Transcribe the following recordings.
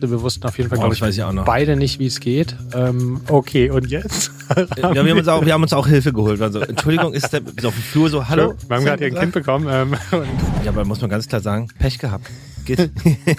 Wir wussten auf jeden Fall, Oh, glaube das weiß ich auch noch. beide nicht, wie es geht. Ähm, okay, und jetzt? Ja, wir, haben uns auch, wir haben uns auch Hilfe geholt. Also, Entschuldigung, ist der ist auf dem Flur so, hallo? Wir haben gerade ein Kind bekommen. Ähm, Ja, aber muss man ganz klar sagen, Pech gehabt. Geht.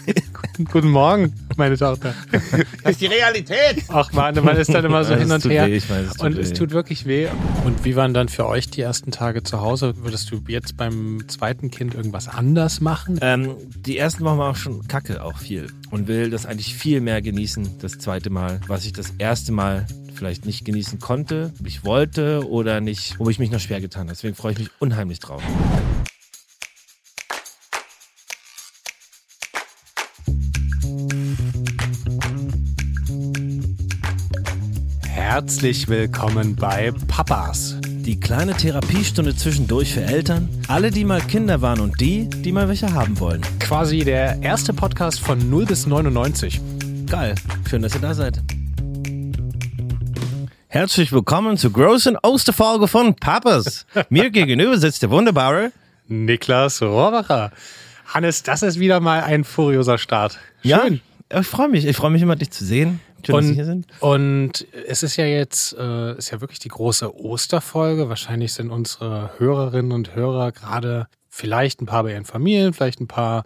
guten Morgen, meine Tochter. Das ist die Realität. Ach man, man ist dann immer so hin es und tut her. weh, ich weiß, es tut und es weh. tut wirklich weh. Und wie waren dann für euch die ersten Tage zu Hause? Würdest du jetzt beim zweiten Kind irgendwas anders machen? Ähm, die ersten Wochen war auch schon kacke, auch viel. Und will das eigentlich viel mehr genießen, das zweite Mal, was ich das erste Mal vielleicht nicht genießen konnte, ich wollte oder nicht, wo ich mich noch schwer getan habe. Deswegen freue ich mich unheimlich drauf. Herzlich willkommen bei Papas. Die kleine Therapiestunde zwischendurch für Eltern, alle, die mal Kinder waren und die, die mal welche haben wollen. Quasi der erste Podcast von 0 bis 99. Geil, schön, dass ihr da seid. Herzlich willkommen zur großen Osterfolge von Papas. Mir gegenüber sitzt der wunderbare Niklas Rohracher. Hannes, das ist wieder mal ein furioser Start. Schön. Ja, ich freue mich. Ich freue mich immer, dich zu sehen. Schön, dass Sie Und, hier sind. und es ist ja jetzt, äh, ist ja wirklich die große Osterfolge. Wahrscheinlich sind unsere Hörerinnen und Hörer gerade vielleicht ein paar bei ihren Familien, vielleicht ein paar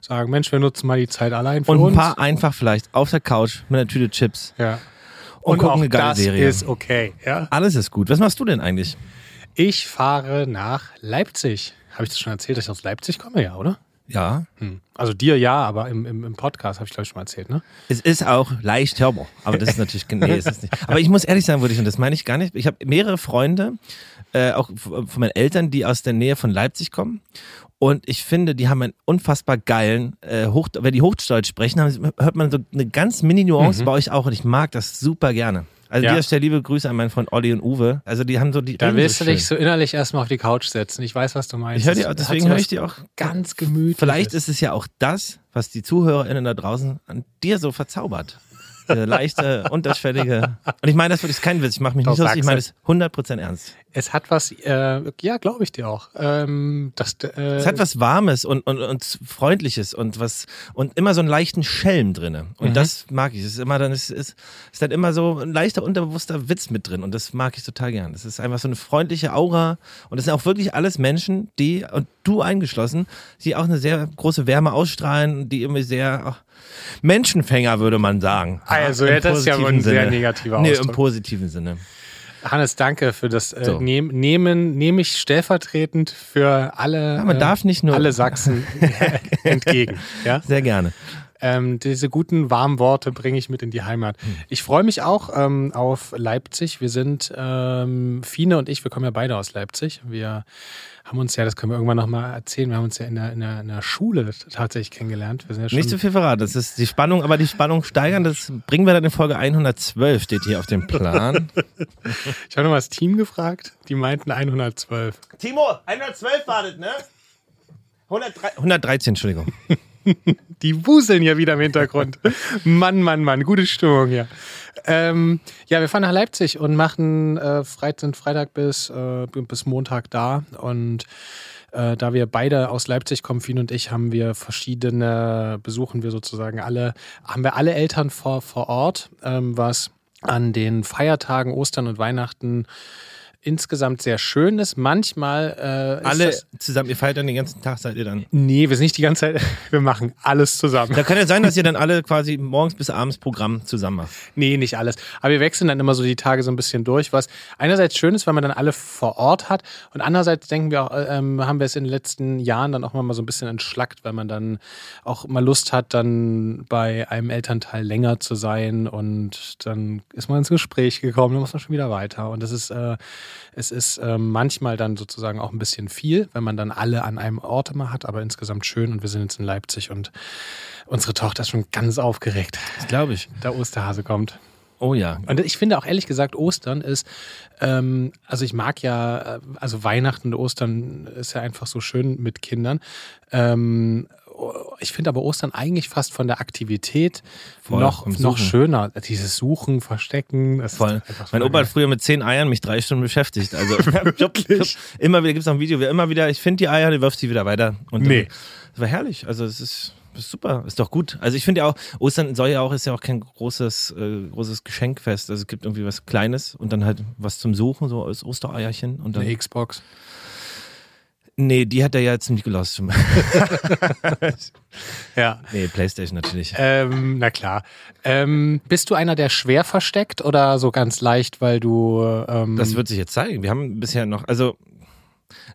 sagen, Mensch, wir nutzen mal die Zeit allein für Und ein uns. paar einfach vielleicht auf der Couch mit einer Tüte Chips. ja. Und Und, gucken auch eine geile das Serie. ist okay. Ja. Alles ist gut. Was machst du denn eigentlich? Ich fahre nach Leipzig. Habe ich das schon erzählt, dass ich aus Leipzig komme? Ja, oder? Ja, Hm. Also dir ja, aber im, im, im Podcast habe ich, glaube ich, schon mal erzählt, ne? es ist auch leicht hörbar. Aber das ist natürlich, nee, ist es nicht. Aber ich muss ehrlich sagen, würde ich, und das meine ich gar nicht. Ich habe mehrere Freunde, äh, auch von meinen Eltern, die aus der Nähe von Leipzig kommen. Und ich finde, die haben einen unfassbar geilen, äh, Hoch, wenn die Hochdeutsch sprechen, haben, hört man so eine ganz Mini-Nuance bei euch auch. Und ich mag das super gerne. Also Ja. dieser Stelle liebe Grüße an meinen Freund Olli und Uwe. Also die haben so die. Da reden willst so du dich so innerlich erstmal auf die Couch setzen. Ich weiß, was du meinst. Ich auch- deswegen höre ich die auch ganz gemütlich. Vielleicht ist es ja auch das, was die ZuhörerInnen da draußen an dir so verzaubert. Diese leichte, unterschwellige. Und ich meine das wirklich kein Witz. Ich mache mich Doch, nicht lustig. Ich meine das 100% ernst. Es hat was, äh, ja, glaube ich dir auch. Ähm, das, äh, Es hat was Warmes und, und, und Freundliches und was und immer so einen leichten Schelm drinne. Und Mhm. das mag ich. Es ist immer dann, es ist, ist dann immer so ein leichter, unterbewusster Witz mit drin. Und das mag ich total gern. Es ist einfach so eine freundliche Aura. Und es sind auch wirklich alles Menschen, die, und du eingeschlossen, die auch eine sehr große Wärme ausstrahlen, die irgendwie sehr ach, Menschenfänger, würde man sagen. Also, ja, das ist ja wohl ein positiven sehr Sinne. negativer Nee, Ausdruck. im positiven Sinne. Hannes, danke für das äh, So. nehm, Nehmen, nehme ich stellvertretend für alle, Ja, man äh, darf nicht nur. alle Sachsen entgegen. Ja? Sehr gerne. Ähm, diese guten, warmen Worte bringe ich mit in die Heimat. Hm. Ich freue mich auch ähm, auf Leipzig. Wir sind, ähm, Fine und ich, wir kommen ja beide aus Leipzig. Wir haben uns ja, das können wir irgendwann nochmal erzählen, wir haben uns ja in der, in der, in der Schule tatsächlich kennengelernt. Ja Nicht zu viel verraten. Das ist die Spannung, aber die Spannung steigern, das bringen wir dann in Folge 112, steht hier auf dem Plan. Ich habe nochmal das Team gefragt, die meinten 112. Timo, 112 wartet, ne? 113, Entschuldigung. Die wuseln ja wieder im Hintergrund. Mann, Mann, Mann, gute Stimmung hier. Ähm, ja, wir fahren nach Leipzig und machen äh, Freit sind Freitag bis, äh, bis Montag da. Und äh, da wir beide aus Leipzig kommen, Fien und ich, haben wir verschiedene, besuchen wir sozusagen alle, haben wir alle Eltern vor, vor Ort, ähm, was an den Feiertagen Ostern und Weihnachten insgesamt sehr schön ist. Manchmal äh, ist Alle das, zusammen, ihr feiert dann den ganzen Tag, seid ihr dann. Nee, wir sind nicht die ganze Zeit, wir machen alles zusammen. Da kann ja sein, dass ihr dann alle quasi morgens bis abends Programm zusammen macht. Nee, nicht alles. Aber wir wechseln dann immer so die Tage so ein bisschen durch, was einerseits schön ist, weil man dann alle vor Ort hat und andererseits denken wir auch, äh, ähm, haben wir es in den letzten Jahren dann auch mal so ein bisschen entschlackt, weil man dann auch mal Lust hat, dann bei einem Elternteil länger zu sein und dann ist man ins Gespräch gekommen, dann muss man schon wieder weiter und das ist, äh, es ist äh, manchmal dann sozusagen auch ein bisschen viel, wenn man dann alle an einem Ort immer hat, aber insgesamt schön und wir sind jetzt in Leipzig und unsere Tochter ist schon ganz aufgeregt, Das glaube ich. der Osterhase kommt. Oh ja. Und ich finde auch ehrlich gesagt, Ostern ist, ähm, also ich mag ja, äh, also Weihnachten und Ostern ist ja einfach so schön mit Kindern. Ähm, ich finde aber Ostern eigentlich fast von der Aktivität Voll, noch, noch schöner. Dieses Suchen, Verstecken. Voll. Mein Opa hat früher mit zehn Eiern mich drei Stunden beschäftigt. Also immer wieder gibt es noch ein Video, wer immer wieder, ich finde die Eier, der wirft sie wieder weiter. Und Nee. Das war herrlich. Also es ist ist super, ist doch gut. Also ich finde ja auch, Ostern soll ja auch, ist ja auch kein großes, äh, großes Geschenkfest. Also es gibt irgendwie was Kleines und dann halt was zum Suchen, so als Ostereierchen. Und dann, Eine Xbox. Nee, die hat er ja ziemlich gelost. Ja. nee, Playstation natürlich. Ähm, na klar. Ähm, bist du einer, der schwer versteckt oder so ganz leicht, weil du. Ähm, Das wird sich jetzt zeigen. Wir haben bisher noch, also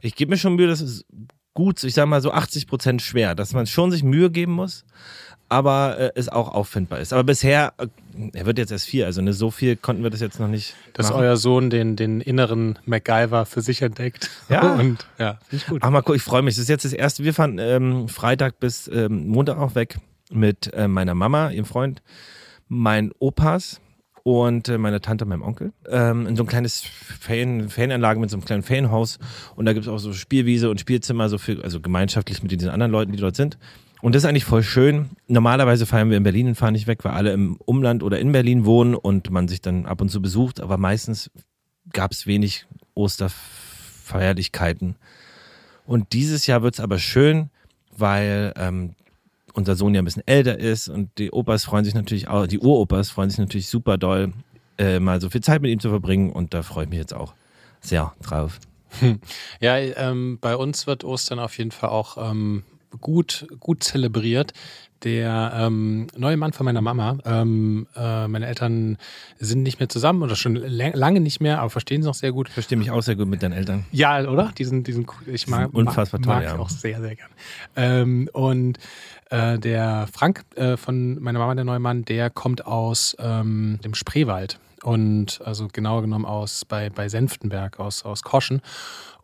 ich gebe mir schon Mühe, das ist gut, ich sage mal so 80 Prozent schwer, dass man schon sich Mühe geben muss, aber äh, es auch auffindbar ist. Aber bisher, äh, er wird jetzt erst vier, also ne, so viel konnten wir das jetzt noch nicht. dass machen. euer Sohn den, den inneren MacGyver für sich entdeckt. Ja. Und ja, finde ich gut. Ach mal guck, ich freue mich. Das ist jetzt das erste. Wir fahren ähm, Freitag bis ähm, Montag auch weg mit äh, meiner Mama, ihrem Freund, meinen Opas und äh, meiner Tante, meinem Onkel. Ähm, in so ein kleines Ferienanlage mit so einem kleinen Ferienhaus. Und da gibt es auch so Spielwiese und Spielzimmer, so für, also gemeinschaftlich mit diesen anderen Leuten, die dort sind. Und das ist eigentlich voll schön. Normalerweise feiern wir in Berlin und fahren nicht weg, weil alle im Umland oder in Berlin wohnen und man sich dann ab und zu besucht. Aber meistens gab es wenig Osterfeierlichkeiten. Und dieses Jahr wird es aber schön, weil ähm, unser Sohn ja ein bisschen älter ist und die Opas freuen sich natürlich auch, die Uropas freuen sich natürlich super doll, äh, mal so viel Zeit mit ihm zu verbringen und da freue ich mich jetzt auch sehr drauf. Ja, ähm, bei uns wird Ostern auf jeden Fall auch ähm, gut, gut zelebriert. Der ähm, neue Mann von meiner Mama, ähm, äh, meine Eltern sind nicht mehr zusammen oder schon lang- lange nicht mehr, aber verstehen sich noch sehr gut. Ich verstehe mich auch sehr gut mit deinen Eltern. Ja, oder? Die sind, die sind cool. Ich mag, unfassbar mag, toll, mag ja. ich auch sehr, sehr gern. Ähm, und äh, der Frank äh, von meiner Mama, der neue Mann, der kommt aus ähm, dem Spreewald. Und also genauer genommen aus bei, bei Senftenberg, aus, aus Koschen.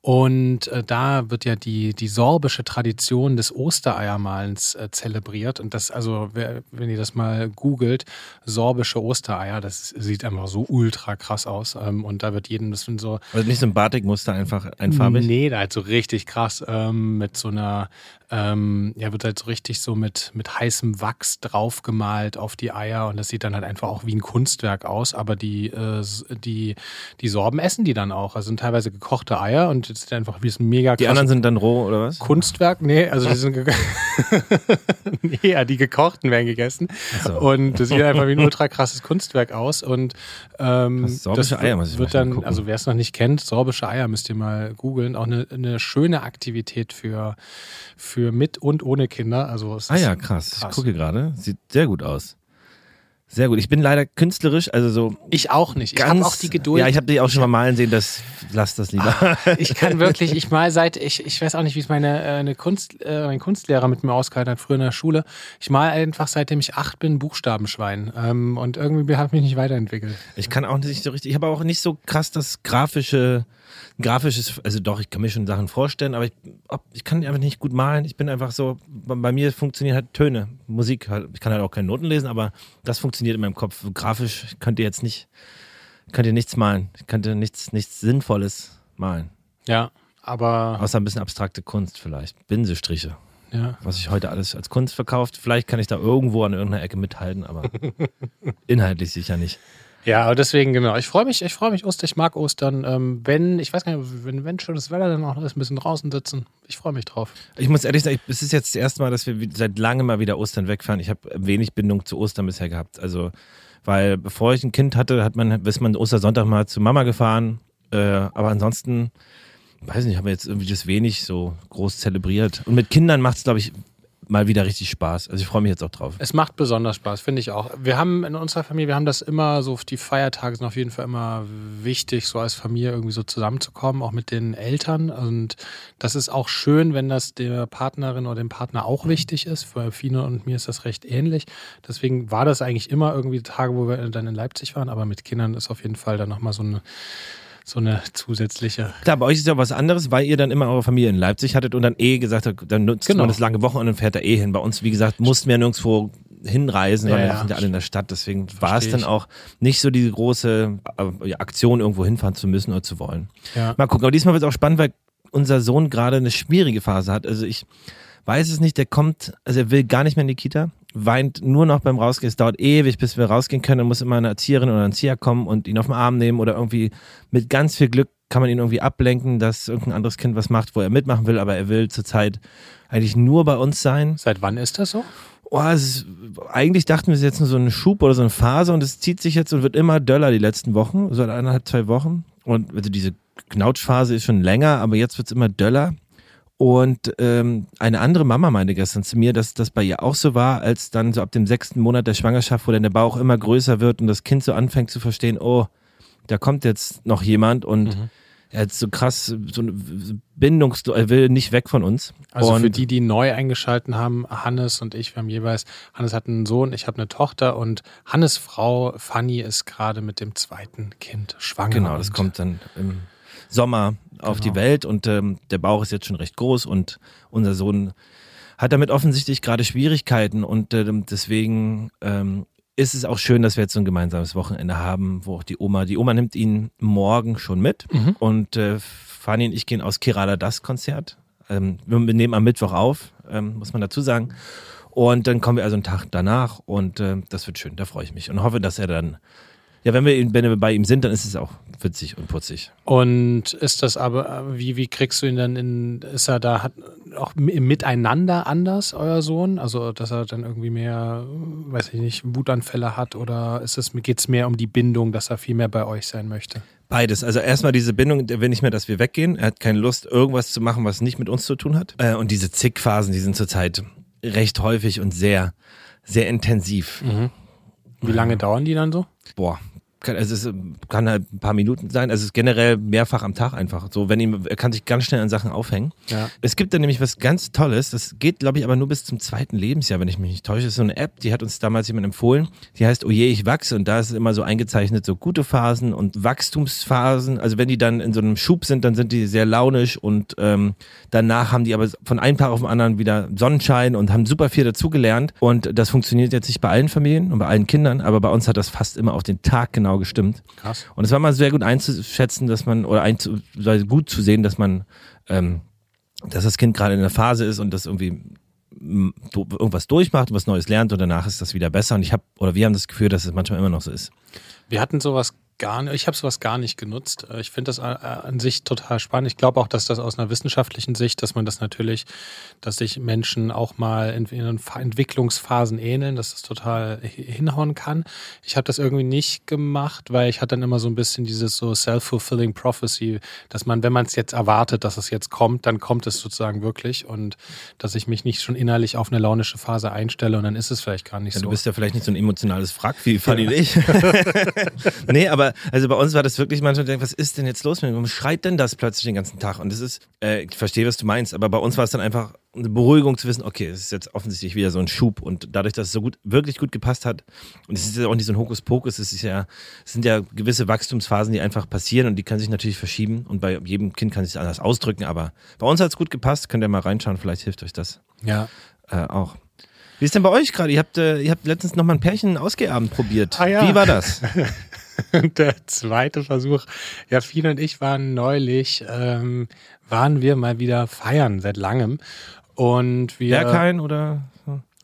Und äh, da wird ja die, die sorbische Tradition des Ostereiermalens äh, zelebriert. Und das, also, wer, wenn ihr das mal googelt, sorbische Ostereier, das sieht einfach so ultra krass aus. Ähm, und da wird jedem, das sind so Also nicht so ein Batikmuster, einfach einfarbig. Nee, da halt so richtig krass ähm, mit so einer, ähm, ja, wird halt so richtig so mit, mit heißem Wachs draufgemalt auf die Eier und das sieht dann halt einfach auch wie ein Kunstwerk aus, aber die, äh, die, die Sorben essen die dann auch. Also sind teilweise gekochte Eier und es sieht einfach wie es mega Die anderen sind dann roh oder was? Kunstwerk, nee, also die sind nee, ja, die gekochten werden gegessen. so. Und das sieht einfach wie ein ultra krasses Kunstwerk aus. Und ähm, sorbische das Eier muss ich wird dann, gucken. also wer es noch nicht kennt, sorbische Eier müsst ihr mal googeln. Auch eine, eine schöne Aktivität für, für mit und ohne Kinder. Also Ah ja, krass. Ich krass. gucke gerade. Sieht sehr gut aus. Sehr gut. Ich bin leider künstlerisch, also so Ich auch nicht. Ich habe auch die Geduld. Ja, ich habe dich auch schon mal malen sehen, das lass das lieber. Ich kann wirklich, ich mal seit, ich, ich weiß auch nicht, wie es meine äh, eine Kunst, äh, mein Kunstlehrer mit mir ausgehalten hat, früher in der Schule. Ich mal einfach seitdem ich acht bin Buchstabenschwein. Ähm, und irgendwie habe ich mich nicht weiterentwickelt. Ich kann auch nicht so richtig, ich habe auch nicht so krass das grafische, grafisches, also doch, ich kann mir schon Sachen vorstellen, aber ich, ob, ich kann einfach nicht gut malen. Ich bin einfach so, bei, bei mir funktionieren halt Töne, Musik halt. Ich kann halt auch keine Noten lesen, aber das funktioniert in meinem Kopf. Grafisch könnt ihr jetzt nicht, könnt ihr nichts malen. Ich könnte nichts, nichts Sinnvolles malen. Ja, aber Außer ein bisschen abstrakte Kunst vielleicht. Binsestriche. ja. Was sich heute alles als Kunst verkauft. Vielleicht kann ich da irgendwo an irgendeiner Ecke mithalten, aber inhaltlich sicher nicht. Ja, deswegen, genau. Ich freue mich, ich freue mich Ostern, ich mag Ostern. Ähm, wenn, ich weiß gar nicht, wenn, wenn schönes Wetter dann auch ist, ein bisschen draußen sitzen. Ich freue mich drauf. Ich muss ehrlich sagen, es ist jetzt das erste Mal, dass wir seit langem mal wieder Ostern wegfahren. Ich habe wenig Bindung zu Ostern bisher gehabt. Also, weil bevor ich ein Kind hatte, hat man, ist man Ostersonntag mal zu Mama gefahren. Äh, aber ansonsten, weiß nicht, haben wir jetzt irgendwie das wenig so groß zelebriert. Und mit Kindern macht es, glaube ich, mal wieder richtig Spaß. Also ich freue mich jetzt auch drauf. Es macht besonders Spaß, finde ich auch. Wir haben in unserer Familie, wir haben das immer so, die Feiertage sind auf jeden Fall immer wichtig, so als Familie irgendwie so zusammenzukommen, auch mit den Eltern. Und das ist auch schön, wenn das der Partnerin oder dem Partner auch wichtig ist. Für Fine und mir ist das recht ähnlich. Deswegen war das eigentlich immer irgendwie Tage, wo wir dann in Leipzig waren, aber mit Kindern ist auf jeden Fall dann nochmal so eine, so eine zusätzliche. Klar, bei euch ist ja was anderes, weil ihr dann immer eure Familie in Leipzig hattet und dann eh gesagt habt, dann nutzt Genau. man das lange Wochenende und fährt da eh hin. Bei uns, wie gesagt, mussten wir nirgendwo hinreisen, sondern Ja, wir sind ja alle in der Stadt. Deswegen war es dann auch nicht so die große äh, Aktion, irgendwo hinfahren zu müssen oder zu wollen. Ja. Mal gucken, aber diesmal wird es auch spannend, weil unser Sohn gerade eine schwierige Phase hat. Also ich weiß es nicht, der kommt, also er will gar nicht mehr in die Kita, weint nur noch beim Rausgehen. Es dauert ewig, bis wir rausgehen können. Dann muss immer eine Erzieherin oder ein Erzieher kommen und ihn auf den Arm nehmen oder irgendwie mit ganz viel Glück kann man ihn irgendwie ablenken, dass irgendein anderes Kind was macht, wo er mitmachen will, aber er will zurzeit eigentlich nur bei uns sein. Seit wann ist das so? Oh, ist, eigentlich dachten wir, es ist jetzt nur so ein Schub oder so eine Phase und es zieht sich jetzt und wird immer döller die letzten Wochen, so eineinhalb, zwei Wochen. Und also diese Knautschphase ist schon länger, aber jetzt wird es immer döller. Und ähm, eine andere Mama meinte gestern zu mir, dass das bei ihr auch so war, als dann so ab dem sechsten Monat der Schwangerschaft, wo dann der Bauch immer größer wird und das Kind so anfängt zu verstehen, oh, da kommt jetzt noch jemand und mhm. er hat so krass, so eine Bindungs, er will nicht weg von uns. Also und für die, die neu eingeschalten haben, Hannes und ich, wir haben jeweils, Hannes hat einen Sohn, ich habe eine Tochter und Hannes Frau Fanny ist gerade mit dem zweiten Kind schwanger. Genau, das kommt dann im Sommer auf genau. die Welt und ähm, der Bauch ist jetzt schon recht groß und unser Sohn hat damit offensichtlich gerade Schwierigkeiten und ähm, deswegen ähm, ist es auch schön, dass wir jetzt so ein gemeinsames Wochenende haben, wo auch die Oma, die Oma nimmt ihn morgen schon mit mhm. und äh, Fanny und ich gehen aus Kerala das Konzert. Ähm, wir nehmen am Mittwoch auf, ähm, muss man dazu sagen. Und dann kommen wir also einen Tag danach und äh, das wird schön, da freue ich mich und hoffe, dass er dann ja, wenn wir, wenn wir bei ihm sind, dann ist es auch witzig und putzig. Und ist das aber, wie, wie kriegst du ihn dann in, ist er da, hat auch Miteinander anders, euer Sohn? Also, dass er dann irgendwie mehr, weiß ich nicht, Wutanfälle hat oder ist es, geht es mehr um die Bindung, dass er viel mehr bei euch sein möchte? Beides. Also erstmal diese Bindung, der will nicht mehr, dass wir weggehen. Er hat keine Lust, irgendwas zu machen, was nicht mit uns zu tun hat. Äh, und diese Zickphasen, die sind zurzeit recht häufig und sehr, sehr intensiv. Mhm. Wie lange dauern die dann so? Boah, kann, also es kann halt ein paar Minuten sein. Also es ist generell mehrfach am Tag einfach. So, wenn ihm, er kann sich ganz schnell an Sachen aufhängen. Ja. Es gibt da nämlich was ganz Tolles. Das geht, glaube ich, aber nur bis zum zweiten Lebensjahr, wenn ich mich nicht täusche. Das ist so eine App, die hat uns damals jemand empfohlen. Die heißt Oje, ich wachse. Und da ist immer so eingezeichnet, so gute Phasen und Wachstumsphasen. Also wenn die dann in so einem Schub sind, dann sind die sehr launisch und ähm, danach haben die aber von einem Tag auf den anderen wieder Sonnenschein und haben super viel dazugelernt. Und das funktioniert jetzt nicht bei allen Familien und bei allen Kindern, aber bei uns hat das fast immer auf den Tag genau genau gestimmt. Krass. Und es war mal sehr gut einzuschätzen, dass man, oder einzu, gut zu sehen, dass man, ähm, dass das Kind gerade in der Phase ist und das irgendwie irgendwas durchmacht, was Neues lernt und danach ist das wieder besser. Und ich habe, oder wir haben das Gefühl, dass es manchmal immer noch so ist. Wir hatten sowas gar nicht, ich habe sowas gar nicht genutzt. Äh, ich finde das äh, an sich total spannend. Ich glaube auch, dass das aus einer wissenschaftlichen Sicht, dass man das natürlich, dass sich Menschen auch mal in, in Entwicklungsphasen ähneln, dass das total hinhauen kann. Ich habe das irgendwie nicht gemacht, weil ich hatte dann immer so ein bisschen dieses so self-fulfilling prophecy, dass man, wenn man es jetzt erwartet, dass es jetzt kommt, dann kommt es sozusagen wirklich und dass ich mich nicht schon innerlich auf eine launische Phase einstelle und dann ist es vielleicht gar nicht ja, so. Du bist ja vielleicht nicht so ein emotionales Wrack wie Fanny ja. ich. nee, aber also bei uns war das wirklich manchmal, was ist denn jetzt los mit mir? Warum schreit denn das plötzlich den ganzen Tag? Und das ist, äh, ich verstehe, was du meinst, aber bei uns war es dann einfach eine Beruhigung zu wissen, okay, es ist jetzt offensichtlich wieder so ein Schub und dadurch, dass es so gut, wirklich gut gepasst hat und es ist ja auch nicht so ein Hokuspokus, es ist ja, es sind ja gewisse Wachstumsphasen, die einfach passieren und die können sich natürlich verschieben und bei jedem Kind kann sich anders ausdrücken, aber bei uns hat es gut gepasst, könnt ihr mal reinschauen, vielleicht hilft euch das. Ja. Äh, auch. Wie ist denn bei euch gerade? Ihr habt, äh, ihr habt letztens noch mal ein Pärchen Ausgehabend probiert. Ah, ja. Wie war das? der zweite Versuch. Ja, Fien und ich waren neulich, ähm, waren wir mal wieder feiern seit langem. Und wir. Berghain oder?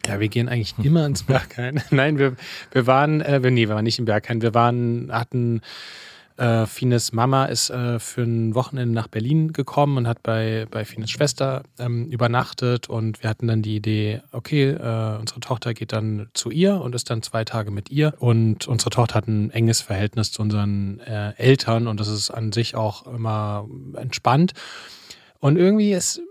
Ja, wir gehen eigentlich immer ins Berghain. Nein, wir, wir waren, äh, nee, wir waren nicht im Berghain. Wir waren, hatten äh, Fines Mama ist äh, für ein Wochenende nach Berlin gekommen und hat bei, bei Fines Schwester ähm, übernachtet. Und wir hatten dann die Idee, okay, äh, unsere Tochter geht dann zu ihr und ist dann zwei Tage mit ihr. Und unsere Tochter hat ein enges Verhältnis zu unseren äh, Eltern. Und das ist an sich auch immer entspannt. Und irgendwie ist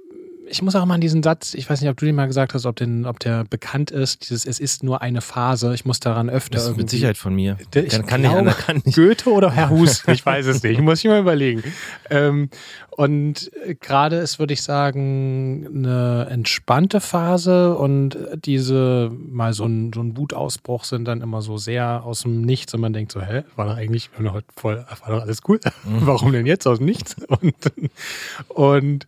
ich muss auch mal an diesen Satz, ich weiß nicht, ob du den mal gesagt hast, ob, den, ob der bekannt ist, dieses Es ist nur eine Phase. Ich muss daran öfter. Das ist mit Sicherheit von mir. Der, ich kann, glaube, nicht, kann nicht. Goethe oder Herr Hus, ich weiß es nicht, muss ich mal überlegen. Ähm, und gerade ist, würde ich sagen, eine entspannte Phase und diese mal so ein, so ein Wutausbruch sind dann immer so sehr aus dem Nichts und man denkt so, hä, war doch eigentlich war doch voll, war doch alles cool. Mhm. Warum denn jetzt aus dem Nichts? Und, und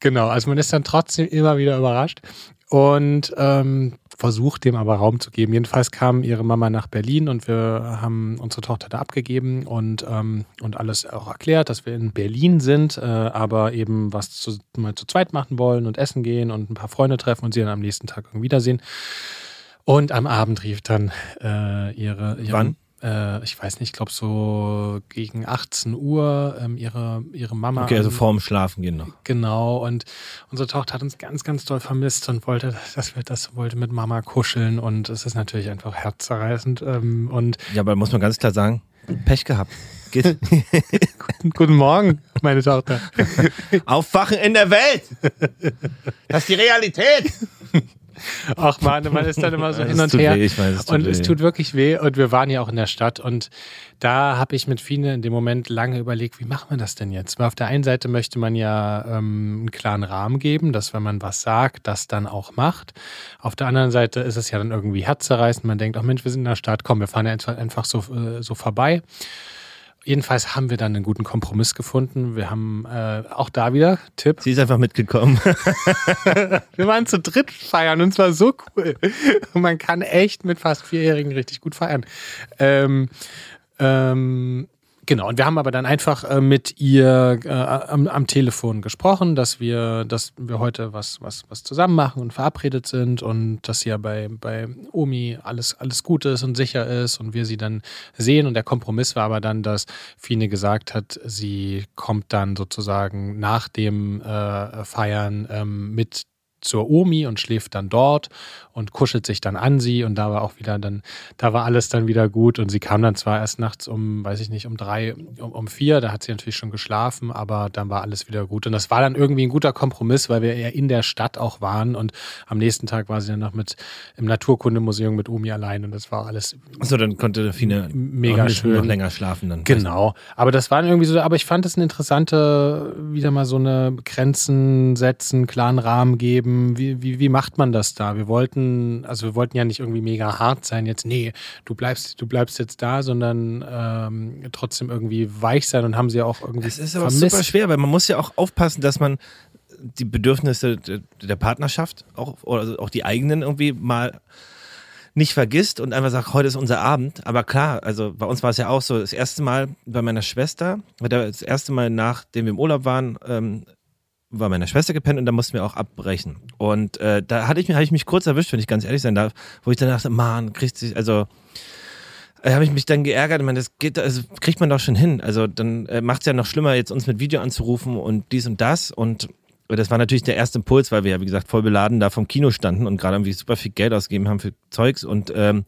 Genau, also man ist dann trotzdem immer wieder überrascht und ähm, versucht dem aber Raum zu geben. Jedenfalls kam ihre Mama nach Berlin und wir haben unsere Tochter da abgegeben und, ähm, und alles auch erklärt, dass wir in Berlin sind, äh, aber eben was zu, mal zu zweit machen wollen und essen gehen und ein paar Freunde treffen und sie dann am nächsten Tag wiedersehen. Und am Abend rief dann äh, ihre, ihre Wann? Äh, ich weiß nicht, ich glaube so gegen 18 Uhr ähm, ihre, ihre Mama. Okay, also vorm Schlafen gehen noch. Genau, und unsere Tochter hat uns ganz, ganz doll vermisst und wollte, dass wir das wollte mit Mama kuscheln und es ist natürlich einfach herzzerreißend. Ähm, und Ja, aber muss man ganz klar sagen, Pech gehabt. Guten, guten Morgen, meine Tochter. Aufwachen in der Welt! Das ist die Realität! Ach man, man ist dann immer so Es hin und her. weh, weiß, es und es weh. tut wirklich weh. Und wir waren ja auch in der Stadt. Und da habe ich mit Fine in dem Moment lange überlegt, wie machen wir das denn jetzt? Weil auf der einen Seite möchte man ja ähm, einen klaren Rahmen geben, dass wenn man was sagt, das dann auch macht. Auf der anderen Seite ist es ja dann irgendwie herzzerreißend. Man denkt, ach Mensch, wir sind in der Stadt, komm, wir fahren ja einfach- einfach so, äh, so vorbei. Jedenfalls haben wir dann einen guten Kompromiss gefunden. Wir haben äh, auch da wieder Tipp. Sie ist einfach mitgekommen. Wir waren zu dritt feiern und es war so cool. Und man kann echt mit fast Vierjährigen richtig gut feiern. Ähm, ähm, genau, und wir haben aber dann einfach äh, mit ihr äh, am, am Telefon gesprochen, dass wir, dass wir heute was, was, was zusammen machen und verabredet sind und dass ja bei, bei Omi alles, alles gut ist und sicher ist und wir sie dann sehen. Und der Kompromiss war aber dann, dass Fine gesagt hat, sie kommt dann sozusagen nach dem äh, Feiern ähm, mit zur Omi und schläft dann dort und kuschelt sich dann an sie und da war auch wieder dann, da war alles dann wieder gut und sie kam dann zwar erst nachts um, weiß ich nicht, um drei, um, um vier, da hat sie natürlich schon geschlafen, aber dann war alles wieder gut und das war dann irgendwie ein guter Kompromiss, weil wir ja in der Stadt auch waren und am nächsten Tag war sie dann noch mit im Naturkundemuseum mit Omi allein und das war alles So, dann konnte Fine Mega schön. noch länger schlafen dann. Genau. Aber das war irgendwie so, aber ich fand es eine interessante, wieder mal so eine Grenzen setzen, klaren Rahmen geben. Wie, wie, wie macht man das da? Wir wollten, also wir wollten ja nicht irgendwie mega hart sein, jetzt, nee, du bleibst, du bleibst jetzt da, sondern ähm, trotzdem irgendwie weich sein und haben sie auch irgendwie Es ist aber vermisst. super schwer, weil man muss ja auch aufpassen, dass man die Bedürfnisse der, Partnerschaft, auch, oder also auch die eigenen irgendwie mal nicht vergisst und einfach sagt, heute ist unser Abend. Aber klar, also bei uns war es ja auch so, das erste Mal bei meiner Schwester, das erste Mal nachdem wir im Urlaub waren, ähm, war meine Schwester gepennt und da mussten wir auch abbrechen. Und äh, da hatte ich, mich- hatte ich mich kurz erwischt, wenn ich ganz ehrlich sein darf, wo ich dann dachte, man, kriegt sich, also äh, habe ich mich dann geärgert. Ich meine, das geht, also kriegt man doch schon hin. Also dann äh, macht es ja noch schlimmer, jetzt uns mit Video anzurufen und dies und das. Und das war natürlich der erste Impuls, weil wir ja, wie gesagt, voll beladen da vom Kino standen und gerade irgendwie super viel Geld ausgegeben haben für Zeugs. Und ähm,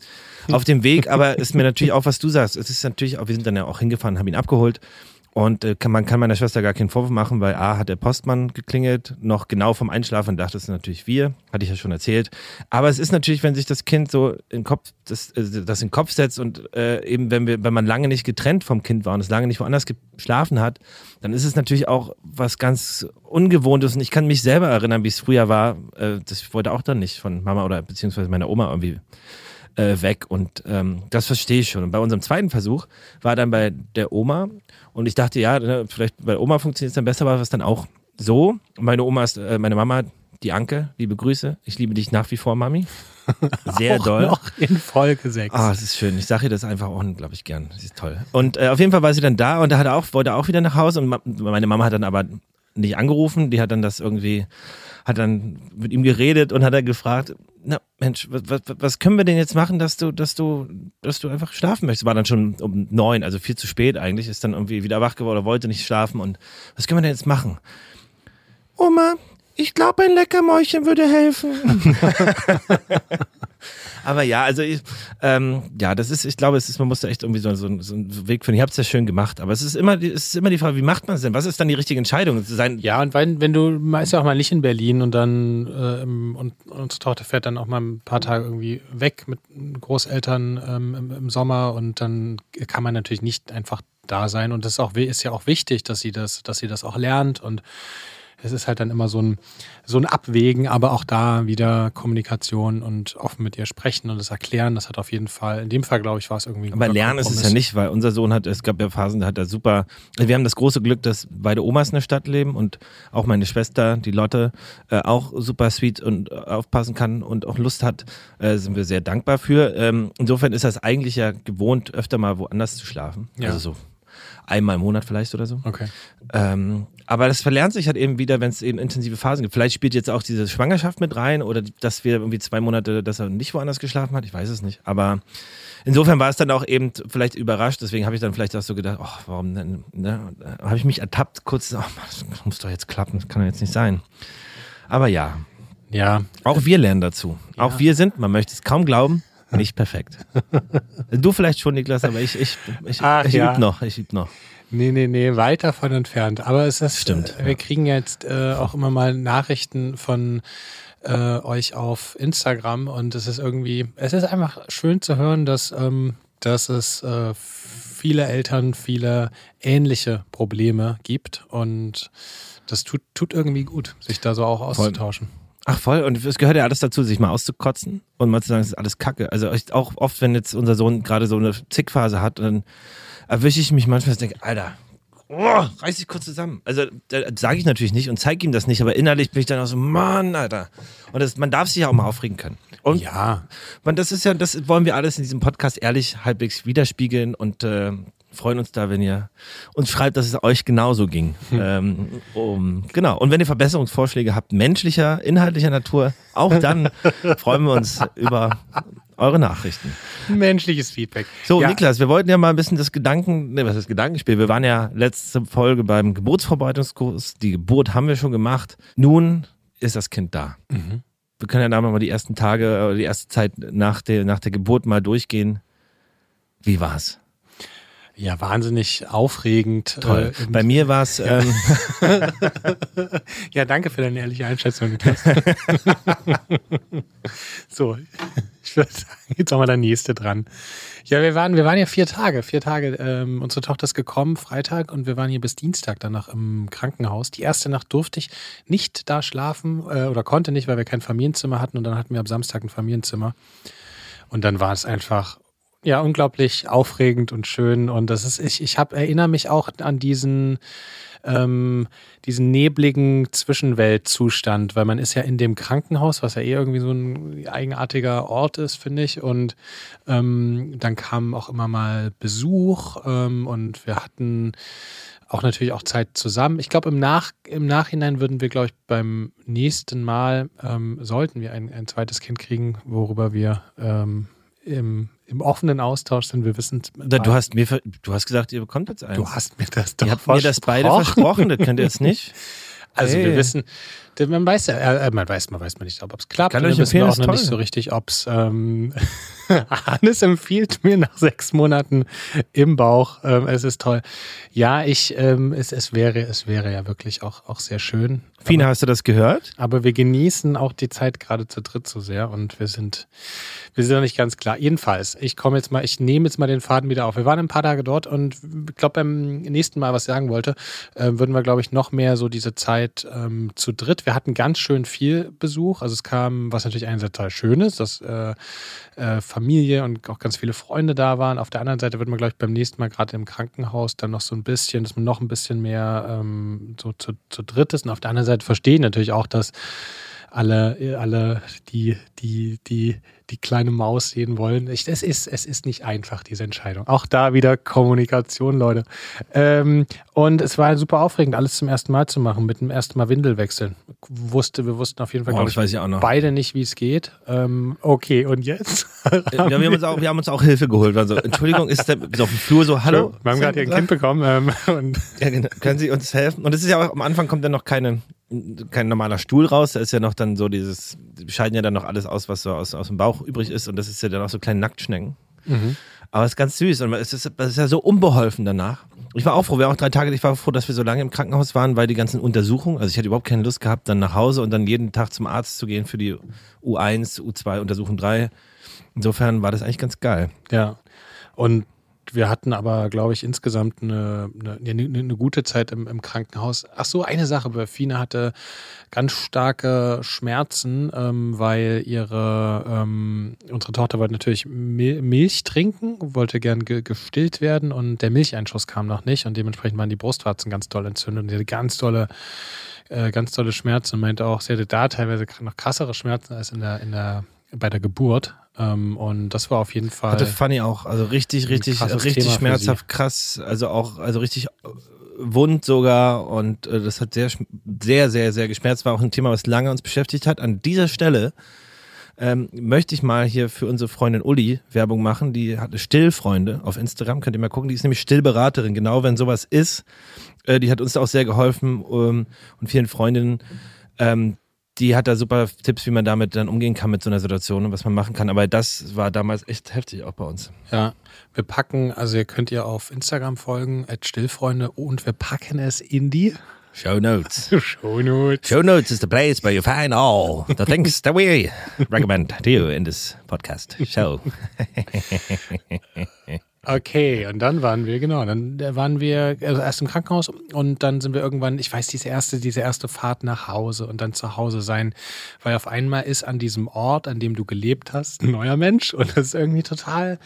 auf dem Weg, aber ist mir natürlich auch, was du sagst, es ist natürlich auch, wir sind dann ja auch hingefahren, haben ihn abgeholt. Und äh, kann, man kann meiner Schwester gar keinen Vorwurf machen, weil A hat der Postmann geklingelt, noch genau vom Einschlafen dachte es natürlich wir, hatte ich ja schon erzählt. Aber es ist natürlich, wenn sich das Kind so in Kopf, das, äh, das in den Kopf setzt und äh, eben wenn wir, wenn man lange nicht getrennt vom Kind war und es lange nicht woanders geschlafen hat, dann ist es natürlich auch was ganz Ungewohntes. Und ich kann mich selber erinnern, wie es früher war. Äh, das wollte auch dann nicht von Mama oder beziehungsweise meiner Oma irgendwie äh, weg. Und ähm, das verstehe ich schon. Und bei unserem zweiten Versuch war dann bei der Oma und ich dachte, ja, ne, vielleicht bei Oma funktioniert es dann besser, war es dann auch so. Meine Oma ist, äh, meine Mama, die Anke, liebe Grüße. Ich liebe dich nach wie vor, Mami. Sehr auch doll. noch in Folge 6. Ah, es ist schön. Ich sage ihr das einfach auch unglaublich gern. Sie ist toll. Und äh, auf jeden Fall war sie dann da und da hat er auch, wollte auch wieder nach Hause und ma meine Mama hat dann aber nicht angerufen. Die hat dann das irgendwie, hat dann mit ihm geredet und hat dann gefragt, na Mensch, was, was, können wir denn jetzt machen, dass du, dass du, dass du einfach schlafen möchtest? War dann schon um neun, also viel zu spät eigentlich, ist dann irgendwie wieder wach geworden, wollte nicht schlafen und was können wir denn jetzt machen? Oma, ich glaube, ein Leckermäulchen würde helfen. Aber ja, also ich, ähm, ja, das ist, ich glaube, es ist, man muss da echt irgendwie so, so, so einen Weg finden. Ihr habt es ja schön gemacht, aber es ist immer, es ist immer die Frage, wie macht man es denn? Was ist dann die richtige Entscheidung? Sein, Ja, und wenn, wenn du, man ist ja auch mal nicht in Berlin und dann, äh, im- und unsere Tochter fährt dann auch mal ein paar Tage irgendwie weg mit Großeltern ähm, im, im Sommer und dann kann man natürlich nicht einfach da sein und das ist auch, ist ja auch wichtig, dass sie das, dass sie das auch lernt und es ist halt dann immer so ein, so ein Abwägen, aber auch da wieder Kommunikation und offen mit ihr sprechen und das erklären, das hat auf jeden Fall, in dem Fall glaube ich, war es irgendwie ein aber lernen ist es ja Kompromiss. nicht, weil unser Sohn hat, es gab ja Phasen, da hat er super, wir haben das große Glück, dass beide Omas in der Stadt leben und auch meine Schwester, die Lotte, äh, auch super sweet und äh, aufpassen kann und auch Lust hat, äh, sind wir sehr dankbar für. Ähm, insofern ist das eigentlich ja gewohnt, öfter mal woanders zu schlafen. Ja. Also so einmal im Monat vielleicht oder so. Okay. Ähm, Aber das verlernt sich halt eben wieder, wenn es eben intensive Phasen gibt. Vielleicht spielt jetzt auch diese Schwangerschaft mit rein oder dass wir irgendwie zwei Monate, dass er nicht woanders geschlafen hat. Ich weiß es nicht. Aber insofern war es dann auch eben vielleicht überrascht. Deswegen habe ich dann vielleicht auch so gedacht, oh, warum denn? Ne? Habe ich mich ertappt, kurz, oh, das muss doch jetzt klappen, das kann doch jetzt nicht sein. Aber ja. Ja. Auch wir lernen dazu. Ja. Auch wir sind, man möchte es kaum glauben, nicht perfekt. du vielleicht schon, Niklas, aber ich, ich, ich, Ach, ich ja. übe noch, ich übe noch. Nee, nee, nee, weit davon entfernt. Aber es ist, Stimmt, äh, wir ja. kriegen jetzt äh, auch immer mal Nachrichten von äh, euch auf Instagram und es ist irgendwie, es ist einfach schön zu hören, dass, ähm, dass es äh, viele Eltern viele ähnliche Probleme gibt und das tut, tut irgendwie gut, sich da so auch auszutauschen. Voll. Ach voll, und es gehört ja alles dazu, sich mal auszukotzen und mal zu sagen, es ist alles Kacke. Also auch oft, wenn jetzt unser Sohn gerade so eine Zickphase hat, dann erwische ich mich manchmal und denke, Alter, oh, reiß dich kurz zusammen. Also sage ich natürlich nicht und zeige ihm das nicht, aber innerlich bin ich dann auch so, Mann, Alter. Und das, man darf sich ja auch mal aufregen können. Und ja. Man, das ist ja, das wollen wir alles in diesem Podcast ehrlich halbwegs widerspiegeln und äh, freuen uns da, wenn ihr uns schreibt, dass es euch genauso ging. Hm. Ähm, um, genau. Und wenn ihr Verbesserungsvorschläge habt, menschlicher, inhaltlicher Natur, auch dann freuen wir uns über eure Nachrichten. Menschliches Feedback. So, ja. Niklas, wir wollten ja mal ein bisschen das Gedanken, ne, was ist Gedankenspiel? Wir waren ja letzte Folge beim Geburtsvorbereitungskurs. Die Geburt haben wir schon gemacht. Nun ist das Kind da. Mhm. Wir können ja da mal die ersten Tage oder die erste Zeit nach der, nach der Geburt mal durchgehen. Wie war's? Ja, wahnsinnig aufregend. Toll. Äh, Bei mir war es. Ja. Ähm ja, danke für deine ehrliche Einschätzung, Niklas. so, ich würde sagen, jetzt haben wir der nächste dran. Ja, wir waren, wir waren ja vier Tage. Vier Tage. Ähm, unsere Tochter ist gekommen, Freitag, und wir waren hier bis Dienstag danach im Krankenhaus. Die erste Nacht durfte ich nicht da schlafen äh, oder konnte nicht, weil wir kein Familienzimmer hatten. Und dann hatten wir am Samstag ein Familienzimmer. Und dann war es einfach ja, unglaublich aufregend und schön. Und das ist, ich, ich hab, erinnere mich auch an diesen, ähm, diesen nebligen Zwischenweltzustand, weil man ist ja in dem Krankenhaus, was ja eh irgendwie so ein eigenartiger Ort ist, finde ich. Und ähm, dann kam auch immer mal Besuch ähm, und wir hatten auch natürlich auch Zeit zusammen. Ich glaube, im, Nach, im Nachhinein würden wir, glaube ich, beim nächsten Mal ähm, sollten wir ein, ein zweites Kind kriegen, worüber wir ähm, im im offenen Austausch sind. Wir wissen. Du hast mir, du hast gesagt, ihr bekommt jetzt eins. Du hast mir das doch Ihr habt mir das beide versprochen. Das könnt ihr jetzt nicht. Also hey. wir wissen, man weiß ja, äh, man weiß, man weiß man nicht, ob es klappt. Kann wir wissen auch noch nicht so richtig, ob es. Ähm, Hannes empfiehlt mir nach sechs Monaten im Bauch. Ähm, es ist toll. Ja, ich, ähm, es, es wäre, es wäre ja wirklich auch, auch sehr schön. Fina, hast du das gehört? Aber wir genießen auch die Zeit gerade zu dritt so sehr und wir sind, wir sind noch nicht ganz klar. Jedenfalls, ich komme jetzt mal, ich nehme jetzt mal den Faden wieder auf. Wir waren ein paar Tage dort und ich glaube, beim nächsten Mal, was ich sagen wollte, äh, würden wir, glaube ich, noch mehr so diese Zeit ähm, zu dritt. Wir hatten ganz schön viel Besuch. Also es kam, was natürlich einerseits total schön ist, dass äh, äh, Familie und auch ganz viele Freunde da waren. Auf der anderen Seite wird man, glaube ich, beim nächsten Mal gerade im Krankenhaus dann noch so ein bisschen, dass man noch ein bisschen mehr ähm, so zu, zu dritt ist. Und auf der anderen Seite verstehe ich natürlich auch, dass alle, alle die, die, die, die kleine Maus sehen wollen. Ich, es, ist, es ist nicht einfach, diese Entscheidung. Auch da wieder Kommunikation, Leute. Ähm, und es war super aufregend, alles zum ersten Mal zu machen, mit dem ersten Mal Windel wechseln. Wusste, wir wussten auf jeden Fall, oh, ich, weiß ich auch noch. beide nicht, wie es geht. Ähm, okay, und jetzt? ja, wir, haben uns auch, wir haben uns auch Hilfe geholt. Also, Entschuldigung, ist der ist auf dem Flur so, hallo? Wir haben gerade hier ein Kind bekommen. Ähm, ja, genau. Können Sie uns helfen? Und es ist ja auch, am Anfang kommt dann noch keine kein normaler Stuhl raus, da ist ja noch dann so dieses, die scheiden ja dann noch alles aus, was so aus, aus dem Bauch übrig ist und das ist ja dann auch so kleine Nacktschnecken. Mhm. Aber es ist ganz süß und es ist, es ist ja so unbeholfen danach. Ich war auch froh, wir auch drei Tage, ich war froh, dass wir so lange im Krankenhaus waren, weil die ganzen Untersuchungen, also ich hatte überhaupt keine Lust gehabt, dann nach Hause und dann jeden Tag zum Arzt zu gehen für die U1, U2, Untersuchung 3. Insofern war das eigentlich ganz geil. Ja. Und wir hatten aber, glaube ich, insgesamt eine, eine, eine gute Zeit im, im, Krankenhaus. Ach so, eine Sache, Fina hatte ganz starke Schmerzen, ähm, weil ihre ähm, unsere Tochter wollte natürlich Milch trinken, wollte gern ge gestillt werden und der Milcheinschuss kam noch nicht und dementsprechend waren die Brustwarzen ganz doll entzündet und sie hatte ganz tolle äh, ganz tolle Schmerzen und meinte auch, sie hatte da teilweise noch krassere Schmerzen als in der in der bei der Geburt. Ähm, und das war auf jeden Fall. Hatte Fanny auch. Also richtig, richtig, richtig Thema schmerzhaft, krass. Also auch, also richtig wund sogar und äh, das hat sehr, sehr, sehr, sehr geschmerzt. War auch ein Thema, was lange uns beschäftigt hat. An dieser Stelle ähm, möchte ich mal hier für unsere Freundin Uli Werbung machen. Die hat Stillfreunde auf Instagram, könnt ihr mal gucken. Die ist nämlich Stillberaterin, genau wenn sowas ist. Äh, die hat uns auch sehr geholfen ähm, und vielen Freundinnen. Ähm, die hat da super Tipps, wie man damit dann umgehen kann mit so einer Situation und was man machen kann. Aber das war damals echt heftig auch bei uns. Ja, wir packen, also ihr könnt ihr auf Instagram folgen, at Stillfreunde und wir packen es in die Show Notes. Show Notes. Show Notes is the place where you find all the things that we recommend to you in this podcast show. Okay, und dann waren wir, genau, dann waren wir also erst im Krankenhaus und dann sind wir irgendwann, ich weiß, diese erste, diese erste Fahrt nach Hause und dann zu Hause sein, weil auf einmal ist an diesem Ort, an dem du gelebt hast, ein neuer Mensch und das ist irgendwie total,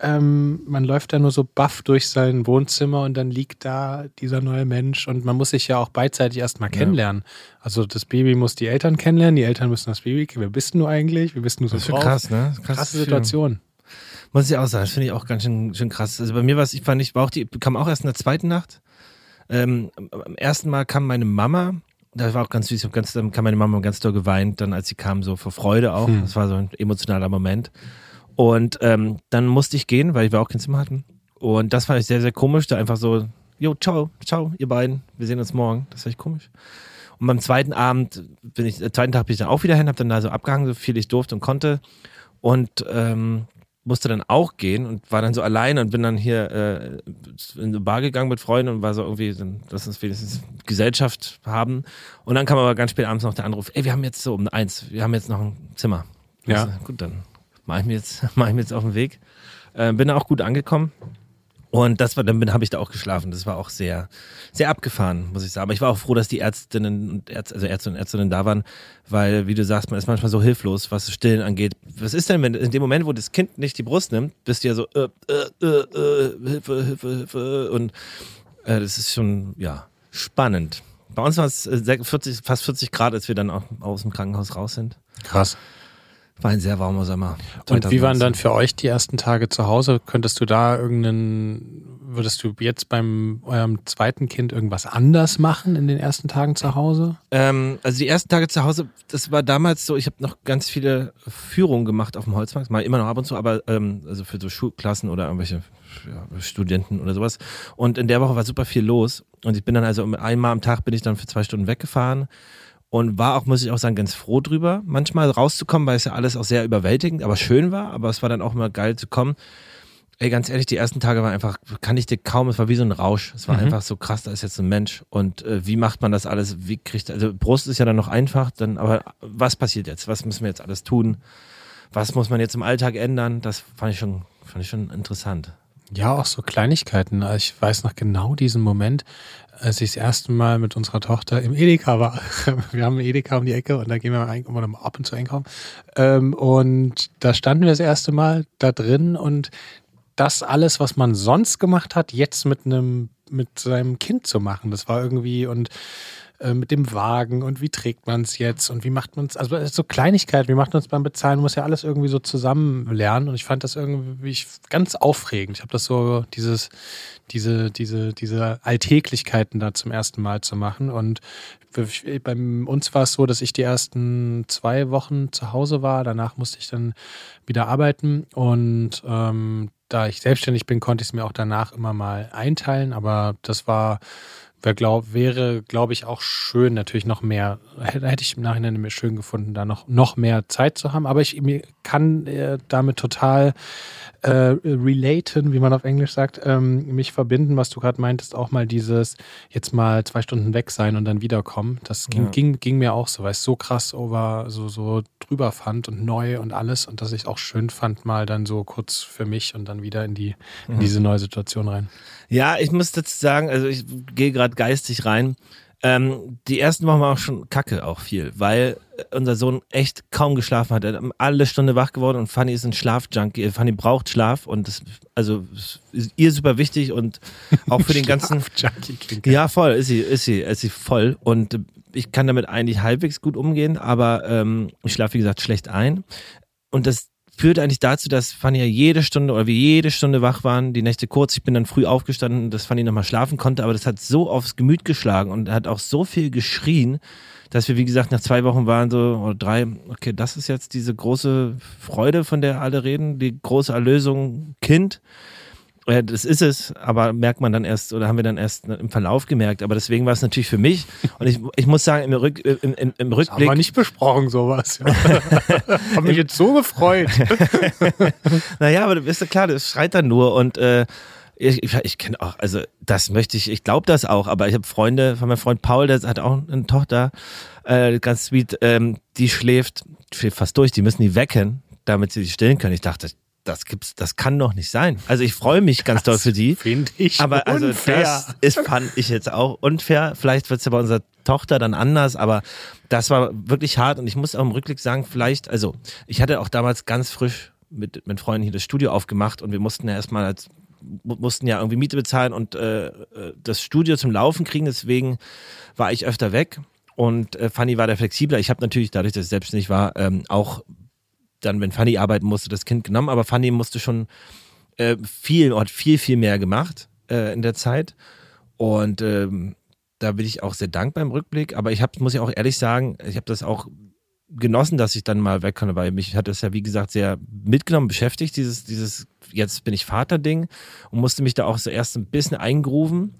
ähm, man läuft da nur so baff durch sein Wohnzimmer und dann liegt da dieser neue Mensch und man muss sich ja auch beidseitig erstmal kennenlernen. Ja. Also das Baby muss die Eltern kennenlernen, die Eltern müssen das Baby kennen. Wer bist du eigentlich? Wie bist du so das ist drauf? krass, ne? Krass Krasse Situation. Muss ich auch sagen, das finde ich auch ganz schön, schön krass. Also bei mir war es, ich fand, ich war auch die, kam auch erst in der zweiten Nacht. Ähm, am ersten Mal kam meine Mama, da war auch ganz süß, ganz, dann kam meine Mama ganz doll geweint, dann als sie kam, so vor Freude auch. Hm. Das war so ein emotionaler Moment. Und ähm, dann musste ich gehen, weil wir auch kein Zimmer hatten. Und das fand ich sehr, sehr komisch, da einfach so, jo, ciao, ciao, ihr beiden, wir sehen uns morgen. Das fand ich komisch. Und beim zweiten Abend bin ich, äh, zweiten Tag bin ich dann auch wieder hin, hab dann da so abgehangen, so viel ich durfte und konnte. Und ähm, musste dann auch gehen und war dann so allein und bin dann hier äh, in eine Bar gegangen mit Freunden und war so irgendwie, dann, lass uns wenigstens Gesellschaft haben. Und dann kam aber ganz spät abends noch der Anruf, ey, wir haben jetzt so um eins, wir haben jetzt noch ein Zimmer. Ja. Also, gut, dann mache ich mir jetzt, mache ich mir jetzt auf den Weg. Äh, bin da auch gut angekommen. Und das war, dann habe ich da auch geschlafen. Das war auch sehr, sehr abgefahren, muss ich sagen. Aber ich war auch froh, dass die Ärztinnen und Ärzte, also Ärzte und Ärztinnen da waren, weil, wie du sagst, man ist manchmal so hilflos, was Stillen angeht. Was ist denn, wenn in dem Moment, wo das Kind nicht die Brust nimmt, bist du ja so, äh, äh, äh, äh Hilfe, Hilfe, Hilfe. Und äh, das ist schon, ja, spannend. Bei uns war es 40, äh, fast 40 Grad, als wir dann auch aus dem Krankenhaus raus sind. Krass. War ein sehr warmer Sommer. Und wie waren dann für euch die ersten Tage zu Hause? Könntest du da irgendeinen, würdest du jetzt beim eurem zweiten Kind irgendwas anders machen in den ersten Tagen zu Hause? Ähm, also die ersten Tage zu Hause, das war damals so, ich habe noch ganz viele Führungen gemacht auf dem Holzmarkt, mal immer noch ab und zu, aber ähm, also für so Schulklassen oder irgendwelche ja, Studenten oder sowas. Und in der Woche war super viel los. Und ich bin dann also einmal am Tag bin ich dann für zwei Stunden weggefahren und war auch, muss ich auch sagen, ganz froh drüber, manchmal rauszukommen, weil es ja alles auch sehr überwältigend, aber schön war, aber es war dann auch immer geil zu kommen. Ey, ganz ehrlich, die ersten Tage waren einfach, kann ich dir kaum, es war wie so ein Rausch. Es war mhm. einfach so krass, da ist jetzt ein Mensch. Und äh, wie macht man das alles? Wie kriegt, also Brust ist ja dann noch einfach, dann, aber was passiert jetzt? Was müssen wir jetzt alles tun? Was muss man jetzt im Alltag ändern? Das fand ich schon, fand ich schon interessant. Ja, auch so Kleinigkeiten. Ich weiß noch genau diesen Moment, als ich das erste Mal mit unserer Tochter im Edeka war. Wir haben Edeka um die Ecke und da gehen wir immer ab und zu einkaufen. Ähm, und da standen wir das erste Mal da drin und das alles, was man sonst gemacht hat, jetzt mit einem, mit seinem Kind zu machen. Das war irgendwie und äh, mit dem Wagen und wie trägt man es jetzt und wie macht man es, also so Kleinigkeit, wie macht man es beim Bezahlen, muss ja alles irgendwie so zusammen lernen und ich fand das irgendwie ganz aufregend. Ich habe das so, dieses, diese, diese, diese Alltäglichkeiten da zum ersten Mal zu machen und bei uns war es so, dass ich die ersten zwei Wochen zu Hause war. Danach musste ich dann wieder arbeiten und ähm, da ich selbstständig bin, konnte ich es mir auch danach immer mal einteilen. Aber das war Wär glaub, wäre, glaube ich, auch schön, natürlich noch mehr, hätte, ich im Nachhinein mir schön gefunden, da noch, noch mehr Zeit zu haben. Aber ich kann äh, damit total äh, relaten, wie man auf Englisch sagt, ähm, mich verbinden, was du gerade meintest, auch mal dieses jetzt mal zwei Stunden weg sein und dann wiederkommen. Das ging, ja. ging, ging mir auch so, weil ich es so krass over, so, so drüber fand und neu und alles und dass ich es auch schön fand, mal dann so kurz für mich und dann wieder in die, in mhm. diese neue Situation rein. Ja, ich muss dazu sagen, also ich gehe gerade geistig rein. Ähm, die ersten Wochen war auch schon kacke, auch viel, weil unser Sohn echt kaum geschlafen hat. Er hat alle Stunde wach geworden und Fanny ist ein Schlafjunkie. Fanny braucht Schlaf und das, also ist ihr super wichtig und auch für den ganzen. Ja, voll, ist sie, ist sie, ist sie voll. Und ich kann damit eigentlich halbwegs gut umgehen, aber ähm, ich schlafe, wie gesagt, schlecht ein. Und das führte eigentlich dazu, dass Fanny ja jede Stunde oder wir jede Stunde wach waren, die Nächte kurz. Ich bin dann früh aufgestanden, dass Fanny nochmal schlafen konnte, aber das hat so aufs Gemüt geschlagen und hat auch so viel geschrien, dass wir, wie gesagt, nach zwei Wochen waren so, oder drei, okay, das ist jetzt diese große Freude, von der alle reden, die große Erlösung, Kind. Ja, das ist es, aber merkt man dann erst oder haben wir dann erst im Verlauf gemerkt. Aber deswegen war es natürlich für mich und ich, ich muss sagen, im, Rück, im, im, im Rückblick. Das haben wir nicht besprochen, sowas. haben mich jetzt so gefreut. naja, aber du bist ja klar, das schreit dann nur und äh, ich, ich, ich kenne auch, also das möchte ich, ich glaube das auch, aber ich habe Freunde, von meinem Freund Paul, der hat auch eine Tochter, äh, ganz sweet, ähm, die schläft, schläft fast durch, die müssen die wecken, damit sie sich stillen können. Ich dachte, das gibt's, das kann doch nicht sein. Also ich freue mich ganz doll für die. Finde ich aber also unfair. das ist, fand ich jetzt auch unfair. Vielleicht wird es ja bei unserer Tochter dann anders, aber das war wirklich hart und ich muss auch im Rückblick sagen, vielleicht, also ich hatte auch damals ganz frisch mit, mit Freunden hier das Studio aufgemacht und wir mussten ja erstmal als mussten ja irgendwie Miete bezahlen und äh, äh, das Studio zum Laufen kriegen. Deswegen war ich öfter weg. Und äh, Fanny war da flexibler. Ich habe natürlich, dadurch, dass ich selbstständig war, ähm, auch dann, wenn Fanny arbeiten musste, das Kind genommen. Aber Fanny musste schon äh, viel, hat viel, viel mehr gemacht äh, in der Zeit. Und ähm, da bin ich auch sehr dankbar im Rückblick. Aber ich hab, muss ja auch ehrlich sagen, ich habe das auch genossen, dass ich dann mal weg konnte, weil mich hat das ja, wie gesagt, sehr mitgenommen, beschäftigt, dieses, dieses jetzt bin ich Vater-Ding und musste mich da auch so erst ein bisschen eingrufen,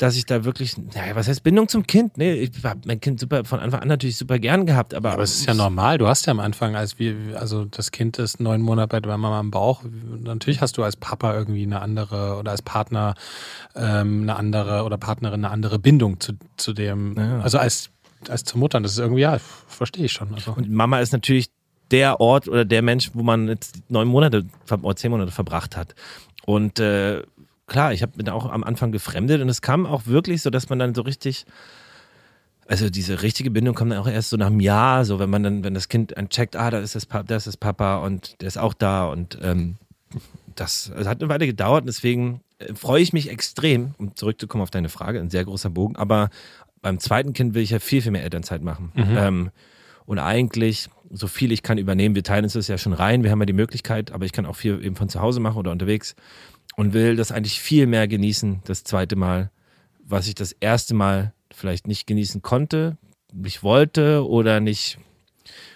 dass ich da wirklich, naja, was heißt Bindung zum Kind? Nee, ich habe mein Kind super von Anfang an natürlich super gern gehabt, aber. Aber es ist ja normal. Du hast ja am Anfang, als wir, also das Kind ist neun Monate bei deiner Mama im Bauch. Natürlich hast du als Papa irgendwie eine andere oder als Partner ähm, eine andere oder Partnerin eine andere Bindung zu, zu dem. Ja. Also als als zur Mutter. Das ist irgendwie, ja, verstehe ich schon. Also. Und Mama ist natürlich der Ort oder der Mensch, wo man jetzt neun Monate oder zehn Monate verbracht hat. Und äh, klar, ich habe mich auch am Anfang gefremdet und es kam auch wirklich so, dass man dann so richtig, also diese richtige Bindung kommt dann auch erst so nach einem Jahr, so wenn man dann, wenn das Kind checkt, ah, da ist das, da ist das Papa und der ist auch da und ähm, das, das hat eine Weile gedauert, deswegen äh, freue ich mich extrem, um zurückzukommen auf deine Frage, ein sehr großer Bogen, aber beim zweiten Kind will ich ja viel, viel mehr Elternzeit machen. Mhm. Ähm, und eigentlich, so viel ich kann übernehmen, wir teilen uns das ja schon rein, wir haben ja die Möglichkeit, aber ich kann auch viel eben von zu Hause machen oder unterwegs und will das eigentlich viel mehr genießen, das zweite Mal, was ich das erste Mal vielleicht nicht genießen konnte, nicht wollte oder nicht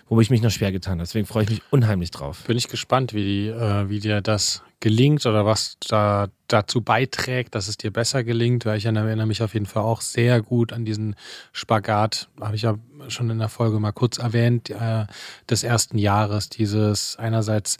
wo ich mich noch schwer getan habe. Deswegen freue ich mich unheimlich drauf. Bin ich gespannt, wie, äh, wie dir das gelingt oder was da dazu beiträgt, dass es dir besser gelingt, weil ich erinnere mich auf jeden Fall auch sehr gut an diesen Spagat, habe ich ja schon in der Folge mal kurz erwähnt, äh, des ersten Jahres, dieses einerseits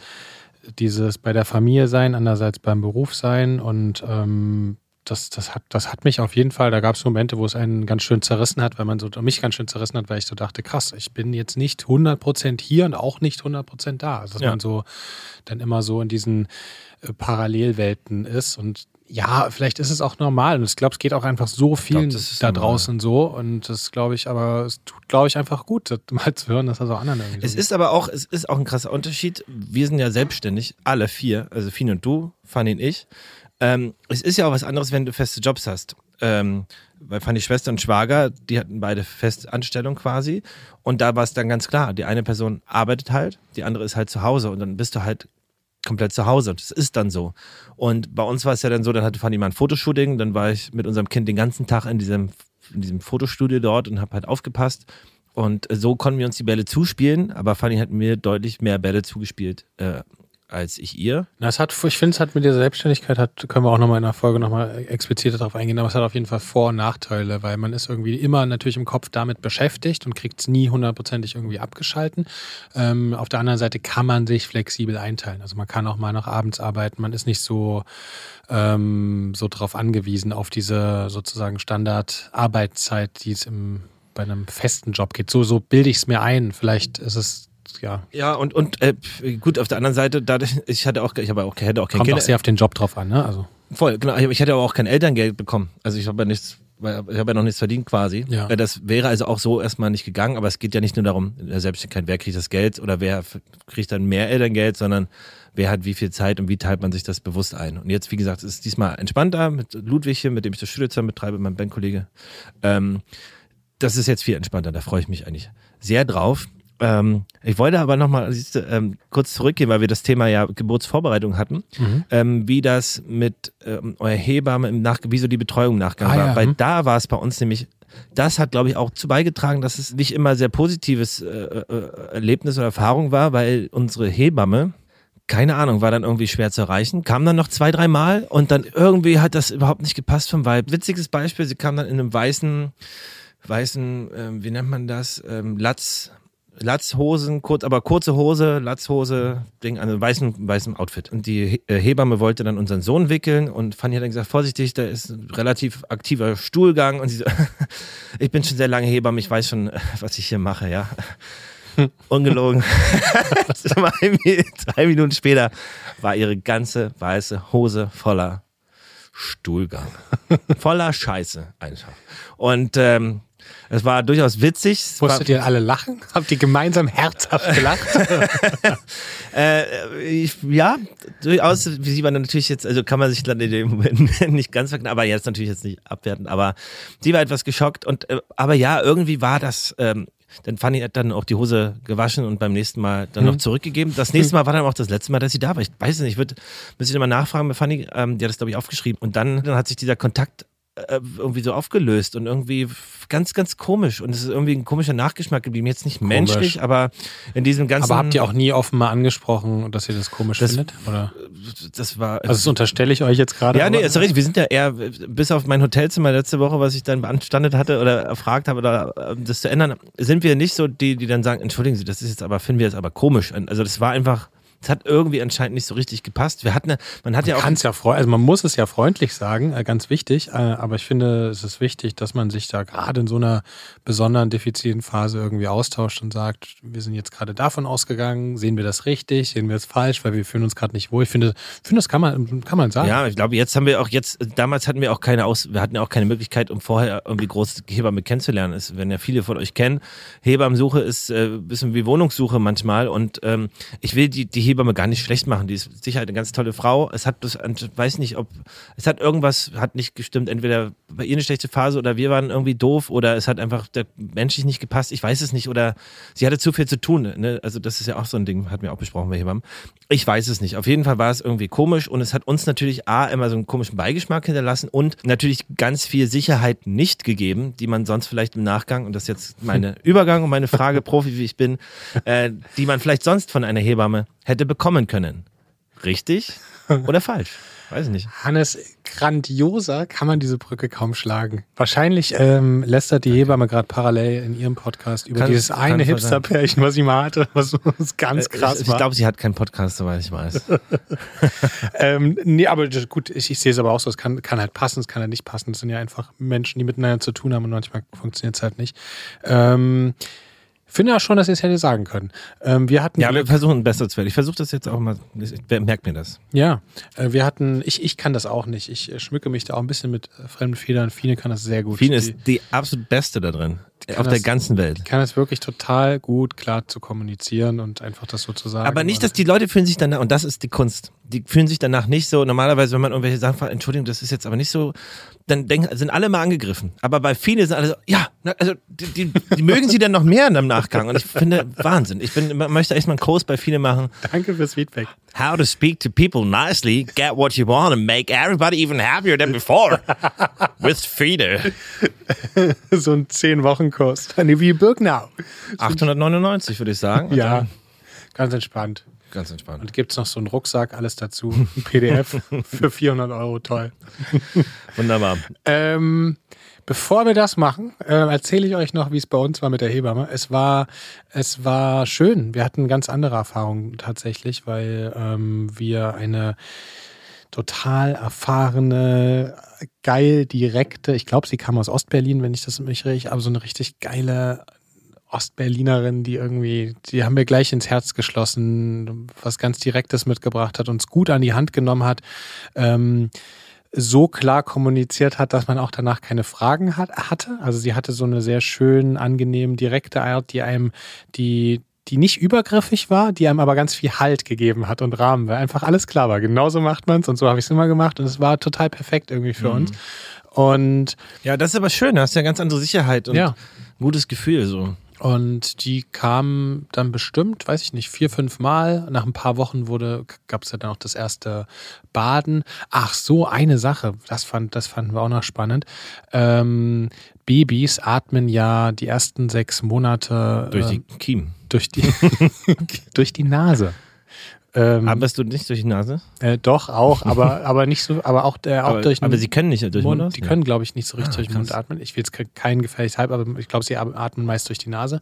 dieses bei der Familie sein, andererseits beim Beruf sein und ähm, das, das, hat, das hat mich auf jeden Fall, da gab es Momente, wo es einen ganz schön zerrissen hat, weil man so, mich ganz schön zerrissen hat, weil ich so dachte, krass, ich bin jetzt nicht 100% hier und auch nicht 100% da. Also, dass ja. man so dann immer so in diesen äh, Parallelwelten ist und ja, vielleicht ist es auch normal und ich glaube, es geht auch einfach so vielen glaub, da normal. draußen so und das glaube ich, aber es tut, glaube ich, einfach gut, mal zu hören, dass das auch anderen irgendwie Es so ist aber auch, es ist auch ein krasser Unterschied. Wir sind ja selbstständig, alle vier, also Fien und du, Fanny und ich. Ähm, es ist ja auch was anderes, wenn du feste Jobs hast. Ähm, weil Fanny Schwester und Schwager, die hatten beide Festanstellung quasi. Und da war es dann ganz klar, die eine Person arbeitet halt, die andere ist halt zu Hause und dann bist du halt komplett zu Hause. Und das ist dann so. Und bei uns war es ja dann so, dann hatte Fanny mal ein Fotoshooting, dann war ich mit unserem Kind den ganzen Tag in diesem, in diesem Fotostudio dort und habe halt aufgepasst. Und so konnten wir uns die Bälle zuspielen, aber Fanny hat mir deutlich mehr Bälle zugespielt äh, als ich ihr. Na, es hat, ich finde, es hat mit der Selbstständigkeit, hat, können wir auch nochmal in der Folge nochmal explizit darauf eingehen, aber es hat auf jeden Fall Vor- und Nachteile, weil man ist irgendwie immer natürlich im Kopf damit beschäftigt und kriegt es nie hundertprozentig irgendwie abgeschalten. Ähm, auf der anderen Seite kann man sich flexibel einteilen. Also man kann auch mal noch abends arbeiten, man ist nicht so, ähm, so darauf angewiesen, auf diese sozusagen Standardarbeitszeit, die es im bei einem festen Job geht. So, so bilde ich es mir ein. Vielleicht ist es ja. Ja, und, und äh, gut, auf der anderen Seite, dadurch, ich hatte auch, ich habe auch, hätte auch kein Kommt Kind. auch sehr auf den Job drauf an, ne? Also. Voll, genau. Ich hatte aber auch kein Elterngeld bekommen. Also ich habe ja nichts, ich habe ja noch nichts verdient quasi. Ja. Das wäre also auch so erstmal nicht gegangen, aber es geht ja nicht nur darum, der Selbstständigkeit, wer kriegt das Geld oder wer kriegt dann mehr Elterngeld, sondern wer hat wie viel Zeit und wie teilt man sich das bewusst ein. Und jetzt, wie gesagt, ist es diesmal entspannter mit Ludwig hier, mit dem ich das Studio zusammen betreibe, mein Bandkollege. Ähm, das ist jetzt viel entspannter, da freue ich mich eigentlich sehr drauf. Ähm, ich wollte aber nochmal ähm, kurz zurückgehen, weil wir das Thema ja Geburtsvorbereitung hatten, Mhm. ähm, wie das mit ähm, eurer Hebamme im Nach wie so die Betreuung im Nachgang Ah, war. ja, Weil hm. da war es bei uns nämlich, das hat, glaube ich, auch zu beigetragen, dass es nicht immer sehr positives äh, äh, Erlebnis oder Erfahrung war, weil unsere Hebamme, keine Ahnung, war dann irgendwie schwer zu erreichen, kam dann noch zwei, drei Mal und dann irgendwie hat das überhaupt nicht gepasst vom Vibe. Witziges Beispiel, sie kam dann in einem weißen, weißen, ähm, wie nennt man das, ähm, Latz, Latzhosen, kurz, aber kurze Hose, Latzhose, Ding, also weißen, weißem Outfit. Und die äh, Hebamme wollte dann unseren Sohn wickeln und Fanny hat dann gesagt, vorsichtig, da ist ein relativ aktiver Stuhlgang und sie so, ich bin schon sehr lange Hebamme, ich weiß schon, was ich hier mache, ja. Ungelogen. zwei Minuten später war ihre ganze weiße Hose voller Stuhlgang. Voller Scheiße einfach. Und ähm, es war durchaus witzig. Es war, Musstet ihr alle lachen? Habt ihr gemeinsam herzhaft gelacht? Äh, ich, ja, durchaus, wie sie war natürlich jetzt, also kann man sich dann in dem Moment nicht ganz verknallen, aber jetzt natürlich jetzt nicht abwerten, aber sie war etwas geschockt und, äh, aber ja, irgendwie war das, ähm, dann Fanny hat dann auch die Hose gewaschen und beim nächsten Mal dann noch zurückgegeben. Das nächste Mal war dann auch das letzte Mal, dass sie da war. Ich weiß es nicht, ich würde, muss ich immer nachfragen bei Fanny, ähm, die hat das glaube ich aufgeschrieben und dann, dann hat sich dieser Kontakt äh, irgendwie so aufgelöst und irgendwie ganz, ganz komisch und es ist irgendwie ein komischer Nachgeschmack geblieben. Jetzt nicht menschlich, aber in diesem ganzen. Aber habt ihr auch nie offen mal angesprochen, dass ihr das komisch Das- findet? Oder? das war. Also das unterstelle ich euch jetzt gerade. ja, nee, ist richtig. Wir sind ja eher, bis auf mein Hotelzimmer letzte Woche, was ich dann beanstandet hatte oder erfragt habe, oder äh, das zu ändern, sind wir nicht so die, die dann sagen, entschuldigen Sie, das ist jetzt aber, finden wir jetzt aber komisch. Also das war einfach, es hat irgendwie anscheinend nicht so richtig gepasst. Wir hatten, man hat ja auch. Ja freu also man muss es ja freundlich sagen, äh, ganz wichtig, äh, aber ich finde, es ist wichtig, dass man sich da gerade in so einer besonderen diffizilen Phase irgendwie austauscht und sagt, wir sind jetzt gerade davon ausgegangen, sehen wir das richtig, sehen wir es falsch, weil wir fühlen uns gerade nicht wohl. Ich finde, finde, das kann man, kann man sagen. Ja, ich glaube, jetzt haben wir auch jetzt, damals hatten wir auch keine Aus, wir hatten ja auch keine Möglichkeit, um vorher irgendwie groß Hebamme kennenzulernen. Es werden ja viele von euch kennen. Hebammensuche ist äh, ein bisschen wie Wohnungssuche manchmal und ähm, ich will die, die Hebamme gar nicht schlecht machen. Die ist sicher eine ganz tolle Frau. Es hat das, weiß nicht, ob, es hat irgendwas, hat nicht gestimmt. Entweder bei ihr eine schlechte Phase oder wir waren irgendwie doof oder es hat einfach der menschlich nicht gepasst. Ich weiß es nicht oder sie hatte zu viel zu tun. Ne? Also das ist ja auch so ein Ding, hatten wir auch besprochen bei Hebammen. Ich weiß es nicht. Auf jeden Fall war es irgendwie komisch und es hat uns natürlich A, immer so einen komischen Beigeschmack hinterlassen und natürlich ganz viel Sicherheit nicht gegeben, die man sonst vielleicht im Nachgang, und das ist jetzt meine Übergang und meine Frage, Profi wie ich bin, äh, die man vielleicht sonst von einer Hebamme hätte bekommen können. Richtig oder falsch? Weiß ich nicht. Hannes, grandioser kann man diese Brücke kaum schlagen. Wahrscheinlich ähm, lästert die Hebamme gerade parallel in ihrem Podcast über Kann- dieses eine. Hipster-Pärchen, was sie mal hatte, was was ganz krass ich ich war. glaube, sie hat keinen Podcast, soweit ich weiß. Ähm, nee, aber gut, ich, ich sehe es aber auch so, es kann, kann halt passen, es kann halt nicht passen. Das sind ja einfach Menschen, die miteinander zu tun haben und manchmal funktioniert es halt nicht. Ähm, finde ja schon, dass ihr es hätte sagen können. Ähm, wir hatten Ja, wir Glück, versuchen besser zu werden. Ich versuche das jetzt auch mal, ich merke mir das. ja, äh, wir hatten, ich, ich kann das auch nicht. Ich äh, schmücke mich da auch ein bisschen mit äh, fremden Federn. Fine kann das sehr gut. Fien Die- ist die absolut Beste da drin. Auf der ganzen Welt. kann es wirklich total gut klar zu kommunizieren und einfach das so zu sagen. Aber nicht, dass die Leute fühlen sich danach, und das ist die Kunst, die fühlen sich danach nicht so, normalerweise, wenn man irgendwelche Sachen fragt, Entschuldigung, das ist jetzt aber nicht so, dann denken, sind alle mal angegriffen. Aber bei vielen sind alle so, ja, also die, die, die mögen sie dann noch mehr im Nachgang. Und ich finde, Wahnsinn. Ich bin, möchte echt mal einen Kurs bei vielen machen. Danke fürs Feedback. How to speak to people nicely, get what you want and make everybody even happier than before. With Fide. so ein 10-Wochen-Kurs. Nee, wie Birkenau. 899 würde ich sagen. Und Ja, ganz entspannt. Ganz entspannt. Und gibt es noch so einen Rucksack, alles dazu, ein PDF für 400 Euro, toll. Wunderbar. Ähm, bevor wir das machen, äh, erzähle ich euch noch, wie es bei uns war mit der Hebamme. Es war, es war schön. Wir hatten ganz andere Erfahrungen tatsächlich, weil ähm, wir eine total erfahrene, geil direkte, ich glaube, sie kam aus Ostberlin, wenn ich das mich richtig, aber so eine richtig geile Ostberlinerin, die irgendwie, die haben wir gleich ins Herz geschlossen, was ganz Direktes mitgebracht hat, uns gut an die Hand genommen hat, ähm, so klar kommuniziert hat, dass man auch danach keine Fragen hat, hatte. Also sie hatte so eine sehr schön, angenehm, direkte Art, die einem, die, die nicht übergriffig war, die einem aber ganz viel Halt gegeben hat und Rahmen, weil einfach alles klar war. Genauso macht man es und so habe ich es immer gemacht und es war total perfekt irgendwie für uns. Und Ja, das ist aber schön. Da hast du ja ganz andere Sicherheit und Ja. ein gutes Gefühl. So. Und die kam dann bestimmt, weiß ich nicht, vier, fünf Mal. Nach ein paar Wochen wurde, gab es ja dann auch das erste Baden. Ach so, eine Sache, das, fand, das fanden wir auch noch spannend. Ähm, Babys atmen ja die ersten sechs Monate Durch die äh, Kiemen. durch die, durch die Nase. Ähm, Arbeitest du nicht durch die Nase? äh, doch, auch, aber, aber nicht so, aber auch, äh, auch aber, durch den aber sie können nicht durch den Mund. Mund. Die können, glaube ich, nicht so richtig Ah, durch den Mund atmen. Ich will jetzt ke- keinen gefährlich halb, aber ich glaube, sie atmen meist durch die Nase.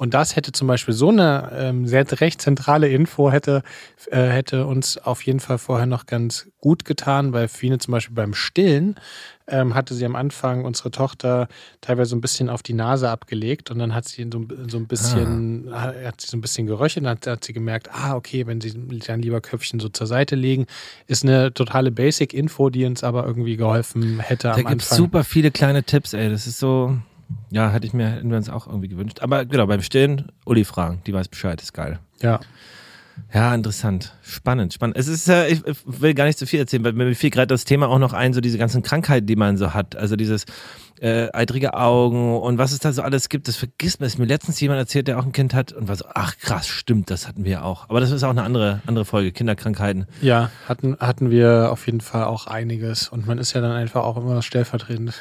Und das hätte zum Beispiel so eine ähm, sehr recht zentrale Info hätte, äh, hätte uns auf jeden Fall vorher noch ganz gut getan, weil Fine zum Beispiel beim Stillen ähm, hatte sie am Anfang unsere Tochter teilweise so ein bisschen auf die Nase abgelegt und dann hat sie so, ein- so ein bisschen, Ah. hat sie so ein bisschen geröchelt und hat, hat sie gemerkt, ah, okay, wenn sie dann lieber Köpfchen so zur Seite legen, ist eine totale Basic-Info, die uns aber irgendwie geholfen hätte Da am gibt es Anfang. super viele kleine Tipps, ey. Das ist so, ja, hätte ich mir, hätten wir uns auch irgendwie gewünscht. Aber genau, beim Stillen, Uli fragen, die weiß Bescheid, ist geil. Ja. Ja, interessant. Spannend, spannend. Es ist, äh, ich will gar nicht zu viel erzählen, weil mir fiel gerade das Thema auch noch ein, so diese ganzen Krankheiten, die man so hat. Also dieses äh, eitrige Augen und was es da so alles gibt, das vergisst man. Es ist mir letztens jemand erzählt, der auch ein Kind hat und war so, ach krass, stimmt, das hatten wir auch. Aber das ist auch eine andere, andere Folge, Kinderkrankheiten. Ja, hatten, hatten wir auf jeden Fall auch einiges. Und man ist ja dann einfach auch immer stellvertretend.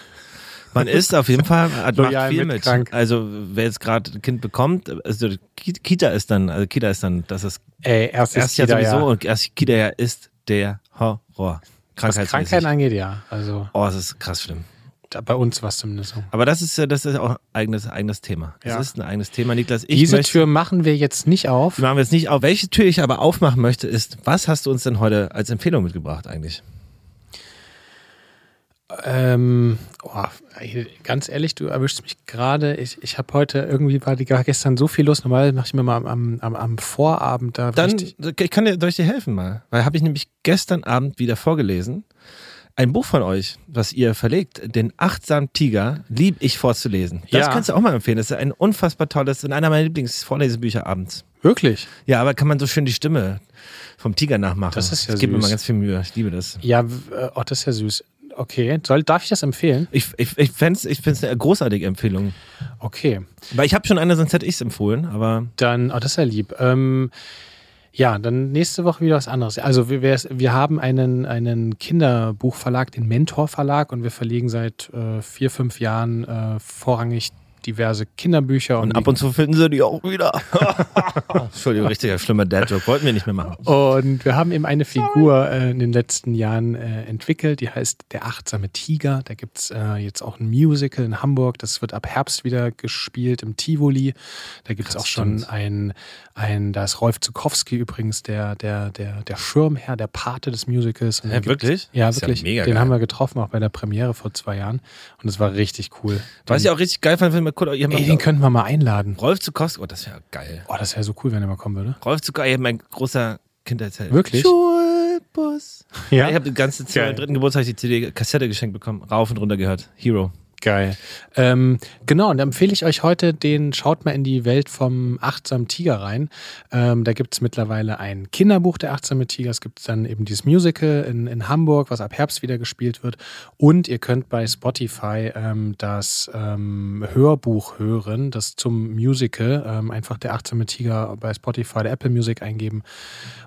Man ist auf jeden Fall, hat, macht viel mit mit. Also wer jetzt gerade ein Kind bekommt, also Ki- Kita ist dann, also Kita ist dann, das ist Ey, erstes erst ja Kita, sowieso ja. und erst Kita ja ist der Horror. Was Krankheitsmäßig. Krankheiten angeht, ja. Also Oh, es ist krass schlimm. bei uns war es zumindest so. Aber das ist, äh, das ist auch ein eigenes, eigenes Thema. Das Ja. ist ein eigenes Thema, Niklas. Ich Diese möchte, Tür machen wir jetzt nicht auf. die machen wir jetzt nicht auf. Welche Tür ich aber aufmachen möchte, ist, was hast du uns denn heute als Empfehlung mitgebracht eigentlich? Ähm, oh, ganz ehrlich, du erwischst mich gerade. Ich, ich habe heute irgendwie war die gestern so viel los. Normalerweise mache ich mir mal am, am, am Vorabend da Dann, richtig. ich kann dir, ich dir helfen mal? Weil habe ich nämlich gestern Abend wieder vorgelesen. Ein Buch von euch, was ihr verlegt, den achtsamen Tiger, lieb ich vorzulesen. Das Ja. kannst du auch mal empfehlen. Das ist ein unfassbar tolles und einer meiner Lieblingsvorlesebücher abends. Wirklich? Ja, aber kann man so schön die Stimme vom Tiger nachmachen. Das ist ja Das gibt mir süß. mal ganz viel Mühe. Ich liebe das. Ja, äh, oh, das ist ja süß. Okay, soll, darf ich das empfehlen? Ich, ich, ich fände es ich find's eine großartige Empfehlung. Okay, Weil ich habe schon eine, sonst hätte ich es empfohlen, aber dann, oh, das ist ja lieb. Ähm, ja, dann nächste Woche wieder was anderes. Also wir, wir, wir haben einen, einen Kinderbuchverlag, den Mentor Verlag, und wir verlegen seit äh, vier, fünf Jahren äh, vorrangig diverse Kinderbücher. und ab und zu finden sie die auch wieder. Entschuldigung, richtiger schlimmer Dad-Joke. Wollten wir nicht mehr machen. Und wir haben eben eine Figur äh, in den letzten Jahren äh, entwickelt, die heißt Der achtsame Tiger. Da gibt es äh, jetzt auch ein Musical in Hamburg. Das wird ab Herbst wieder gespielt im Tivoli. Da gibt es auch schon stimmt. ein, ein, da ist Rolf Zukowski übrigens der, der, der, der Schirmherr, der Pate des Musicals. Und gibt's- wirklich? Ja, ja wirklich. mega den geil. haben wir getroffen, auch bei der Premiere vor zwei Jahren. Und es war richtig cool. Was ich auch richtig geil fand, wenn kurz, ihr Ey, den könnten wir mal einladen. Rolf Zukowski, oh, das wäre geil. Oh, das wäre so cool, wenn er mal kommen würde. Rolf Zukowski, mein großer Kindheitsheld. Wirklich? Schulbus. Ja. Ich habe die ganze Geil. meinem dritten Geburtstag die CD Kassette geschenkt bekommen, rauf und runter gehört. Hero. Geil. Ähm, genau, und da empfehle ich euch heute den, schaut mal in die Welt vom achtsamen Tiger rein. Ähm, da gibt es mittlerweile ein Kinderbuch, der achtsame Tiger. Es gibt dann eben dieses Musical in, in Hamburg, was ab Herbst wieder gespielt wird. Und ihr könnt bei Spotify ähm, das ähm, Hörbuch hören, das zum Musical. Ähm, einfach der achtsame Tiger bei Spotify, der Apple Music eingeben.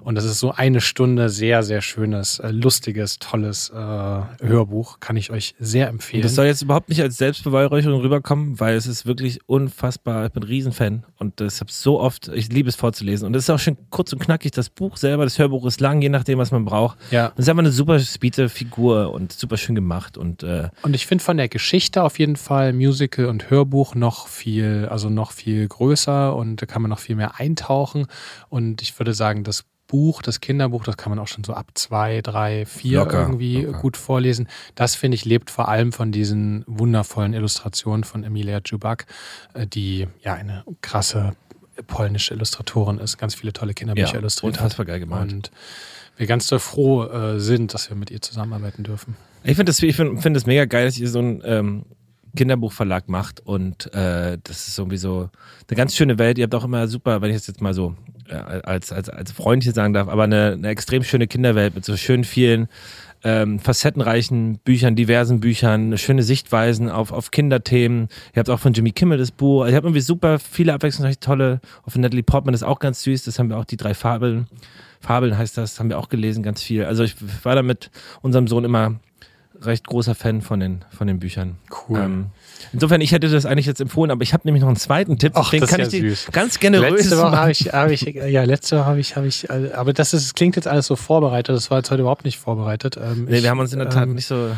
Und das ist so eine Stunde sehr, sehr schönes, äh, lustiges, tolles äh, Hörbuch. Kann ich euch sehr empfehlen. Das soll jetzt überhaupt nicht als Selbstbeweihräucherung rüberkommen, weil es ist wirklich unfassbar. Ich bin ein Riesenfan und das habe so oft, ich liebe es vorzulesen. Und es ist auch schön kurz und knackig, das Buch selber, das Hörbuch ist lang, je nachdem, was man braucht. ja. Und es ist einfach eine super spiete Figur und super schön gemacht und äh, Und ich finde von der Geschichte auf jeden Fall Musical und Hörbuch noch viel, also noch viel größer und da kann man noch viel mehr eintauchen. Und ich würde sagen, das Buch, das Kinderbuch, das kann man auch schon so ab zwei, drei, vier Locker, irgendwie locker. gut vorlesen. Das finde ich lebt vor allem von diesen wundervollen Illustrationen von Emilia Dżubak, äh, die ja eine krasse polnische Illustratorin ist, ganz viele tolle Kinderbücher ja, illustriert hat. unfassbar geil gemalt. Und wir ganz doll froh äh, sind, dass wir mit ihr zusammenarbeiten dürfen. Ich finde das, ich find, find das mega geil, dass ihr so einen ähm, Kinderbuchverlag macht und äh, das ist irgendwie so eine ganz schöne Welt. Ihr habt auch immer super, wenn ich das jetzt mal so als, als, als Freund hier sagen darf, aber eine, eine extrem schöne Kinderwelt mit so schön vielen ähm, facettenreichen Büchern, diversen Büchern, schöne Sichtweisen auf, auf Kinderthemen. Ihr habt auch von Jimmy Kimmel das Buch. Ich habe irgendwie super viele abwechslungsreich tolle. Auf Natalie Portman ist auch ganz süß. Das haben wir auch die drei Fabeln. Fabeln heißt das, haben wir auch gelesen, ganz viel. Also ich war da mit unserem Sohn immer recht großer Fan von den, von den Büchern. Cool. Ähm, insofern, ich hätte das eigentlich jetzt empfohlen, aber ich habe nämlich noch einen zweiten Tipp. Ach, den das kann ist ich ja dir süß. ganz generös Letzte Woche habe ich, hab ich, ja, letzte Woche habe ich, habe ich, äh, aber das ist, klingt jetzt alles so vorbereitet. Das war jetzt heute überhaupt nicht vorbereitet. Ähm, Nee, ich, wir haben uns in der Tat ähm, nicht so.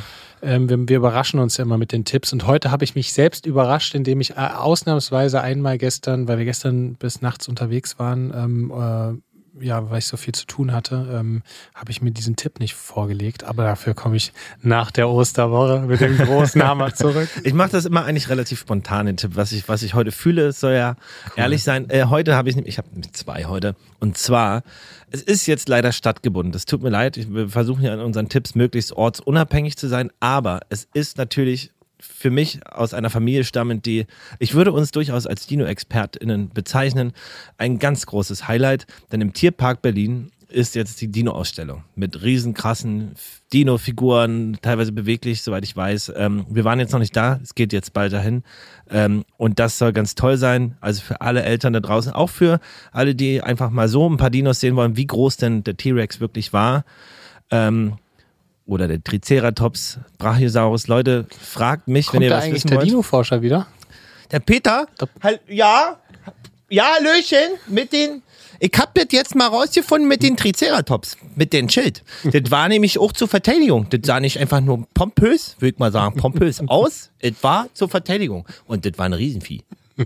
Ähm, wir, wir überraschen uns ja immer mit den Tipps. Und heute habe ich mich selbst überrascht, indem ich äh, ausnahmsweise einmal gestern, weil wir gestern bis nachts unterwegs waren, ähm, äh, ja, weil ich so viel zu tun hatte, ähm, habe ich mir diesen Tipp nicht vorgelegt. Aber dafür komme ich nach der Osterwoche mit dem großen Hammer zurück. Ich mache das immer eigentlich relativ spontan, den Tipp. Was ich, was ich heute fühle, es soll ja ehrlich sein. Äh, heute habe ich, ich habe zwei heute. Und zwar, es ist jetzt leider stadtgebunden. Das tut mir leid. Wir versuchen ja in unseren Tipps möglichst ortsunabhängig zu sein. Aber es ist natürlich für mich aus einer Familie stammend, die, ich würde uns durchaus als Dino-ExpertInnen bezeichnen, ein ganz großes Highlight. Denn im Tierpark Berlin ist jetzt die Dino-Ausstellung mit riesen krassen Dino-Figuren, teilweise beweglich, soweit ich weiß. Ähm, wir waren jetzt noch nicht da, es geht jetzt bald dahin. Ähm, und das soll ganz toll sein. Also für alle Eltern da draußen, auch für alle, die einfach mal so ein paar Dinos sehen wollen, wie groß denn der T-Rex wirklich war. Ähm, oder der Triceratops, Brachiosaurus. Leute, fragt mich, wenn Kommt ihr da was eigentlich wissen der wollt. Dino-Forscher wieder? Der Peter? Hall- ja? Ja, Hallöchen, mit den. Ich hab das jetzt mal rausgefunden mit den Triceratops, mit dem Schild. Das war nämlich auch zur Verteidigung. Das sah nicht einfach nur pompös, würde ich mal sagen, pompös aus. Es war zur Verteidigung. Und das war ein Riesenvieh.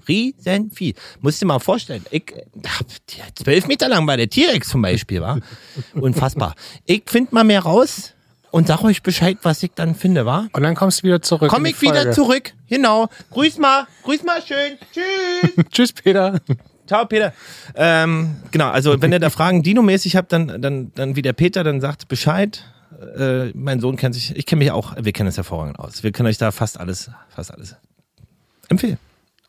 Riesenvieh. Musst dir mal vorstellen, ich, der zwölf Meter lang war der T-Rex zum Beispiel, war. Unfassbar. Ich find mal mehr raus und sag euch Bescheid, was ich dann finde, war. Und dann kommst du wieder zurück. Komm ich wieder zurück. Genau. Grüß mal. Grüß mal schön. Tschüss. Tschüss, Peter. Ciao, Peter. Ähm, genau, also wenn ihr da Fragen Dino-mäßig habt, dann, dann, dann wie der Peter, dann sagt Bescheid. Äh, mein Sohn kennt sich, ich kenne mich auch, wir kennen es hervorragend aus. Wir können euch da fast alles, fast alles empfehlen.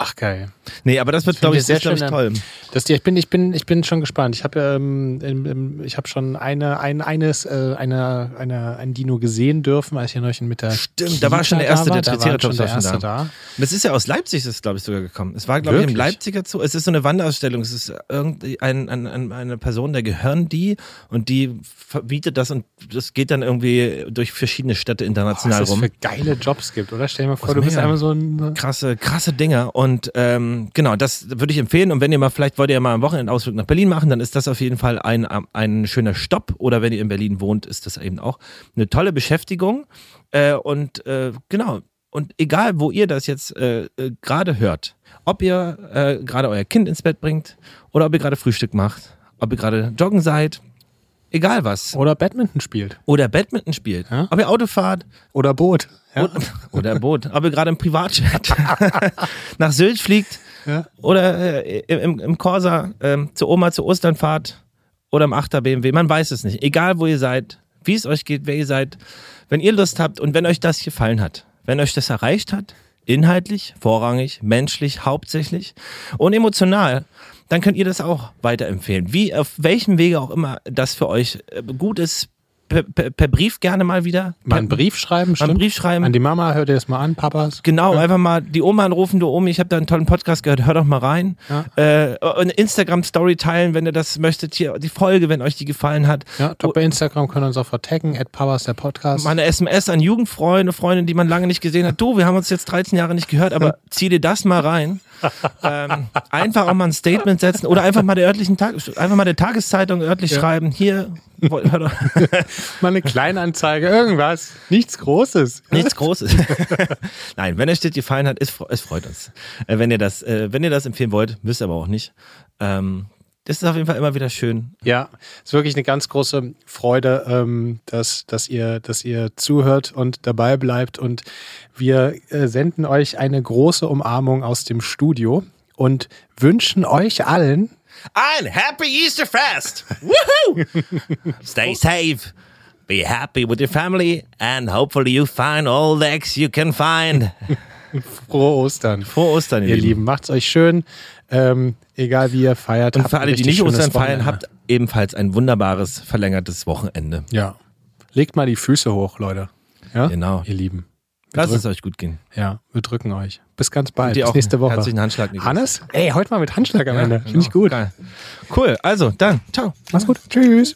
Ach, geil. Nee, aber das wird, glaube ich, sehr sehr glaub ich, schön, toll. Das, ich, bin, ich, bin, ich bin schon gespannt. Ich habe ähm, ich hab schon eine, ein, eines, äh, eine, eine, ein Dino gesehen dürfen, als ich neulich mit der. Stimmt, da war schon der Kita erste, da der war, da war Triceratops schon der erste da. Das ist ja aus Leipzig, ist glaube ich sogar gekommen. Es war, glaube ich, im? Leipziger Zoo. Es ist so eine Wanderausstellung. Es ist irgendwie ein, ein, ein, eine Person, der gehören die und die verbietet das und das geht dann irgendwie durch verschiedene Städte international Was es rum. für geile Jobs gibt, oder? Stell dir mal vor, Was du bist einmal so ein. krasse, krasse Dinger. Und ähm, genau, das würde ich empfehlen. Und wenn ihr mal, vielleicht wollt ihr mal einen Wochenendausflug nach Berlin machen, dann ist das auf jeden Fall ein, ein schöner Stopp. Oder wenn ihr in Berlin wohnt, ist das eben auch eine tolle Beschäftigung. Äh, und äh, genau, und egal, wo ihr das jetzt äh, äh, gerade hört, ob ihr äh, gerade euer Kind ins Bett bringt oder ob ihr gerade Frühstück macht, ob ihr gerade joggen seid, egal was. Oder Badminton spielt. Oder Badminton spielt, Ja. ob ihr Auto fahrt, Oder Boot. Ja. oder, oder Boot. Ob ihr gerade im Privatjet nach Sylt fliegt Ja. oder äh, im, im Corsa ähm, zur Oma zu Ostern fahrt oder im 8er BMW. Man weiß es nicht. Egal, wo ihr seid, wie es euch geht, wer ihr seid. Wenn ihr Lust habt und wenn euch das gefallen hat, wenn euch das erreicht hat, inhaltlich, vorrangig, menschlich, hauptsächlich und emotional, dann könnt ihr das auch weiterempfehlen. Wie, auf welchem Wege auch immer das für euch äh, gut ist, per, per, per Brief gerne mal wieder. Mal einen Per- Brief schreiben, Mal stimmt. einen Brief schreiben. An die Mama, hört ihr das mal an, Papas. Genau, einfach mal die Oma anrufen, du Omi, ich habe da einen tollen Podcast gehört, hör doch mal rein. Ja. Äh, eine Instagram-Story teilen, wenn ihr das möchtet, hier die Folge, wenn euch die gefallen hat. Ja, dort bei Instagram können wir uns auch vertaggen, at Papas, der Podcast. Mal eine SMS an Jugendfreunde, Freunde, die man lange nicht gesehen hat. Du, wir haben uns jetzt 13 Jahre nicht gehört, aber zieh dir das mal rein. Ähm, einfach auch mal ein Statement setzen oder einfach mal der örtlichen Tag, einfach mal der Tageszeitung örtlich Ja. schreiben. Hier, Mal eine Kleinanzeige, irgendwas. Nichts Großes. Nichts Großes. Nein, wenn euch das gefallen hat, es, es freut uns. Äh, wenn ihr das, äh, wenn ihr das empfehlen wollt, müsst ihr aber auch nicht. Ähm, das ist auf jeden Fall immer wieder schön. Ja, ist wirklich eine ganz große Freude, ähm, dass, dass, ihr, dass ihr zuhört und dabei bleibt. Und wir äh, senden euch eine große Umarmung aus dem Studio und wünschen euch allen Ein Happy Easter Fest! Woohoo! Stay safe. Be happy with your family and hopefully you find all the eggs you can find. frohe Ostern. Frohe Ostern, Ihr Lieben, macht's euch schön. Ähm, egal wie ihr feiert. Und für alle, die nicht Ostern feiern, habt ebenfalls ein wunderbares, verlängertes Wochenende. Ja. Legt mal die Füße hoch, Leute. Ja? Genau. Ihr Lieben. Lasst es euch gut gehen. Ja, wir drücken euch. Bis ganz bald. Bis nächste Woche. Herzlichen Handschlag. Niklas. Hannes? Ey, heute mal mit Handschlag am Ja, Ende. Finde genau. ich gut. Geil. Cool. Also, dann. Ciao. Mach's gut. Tschüss.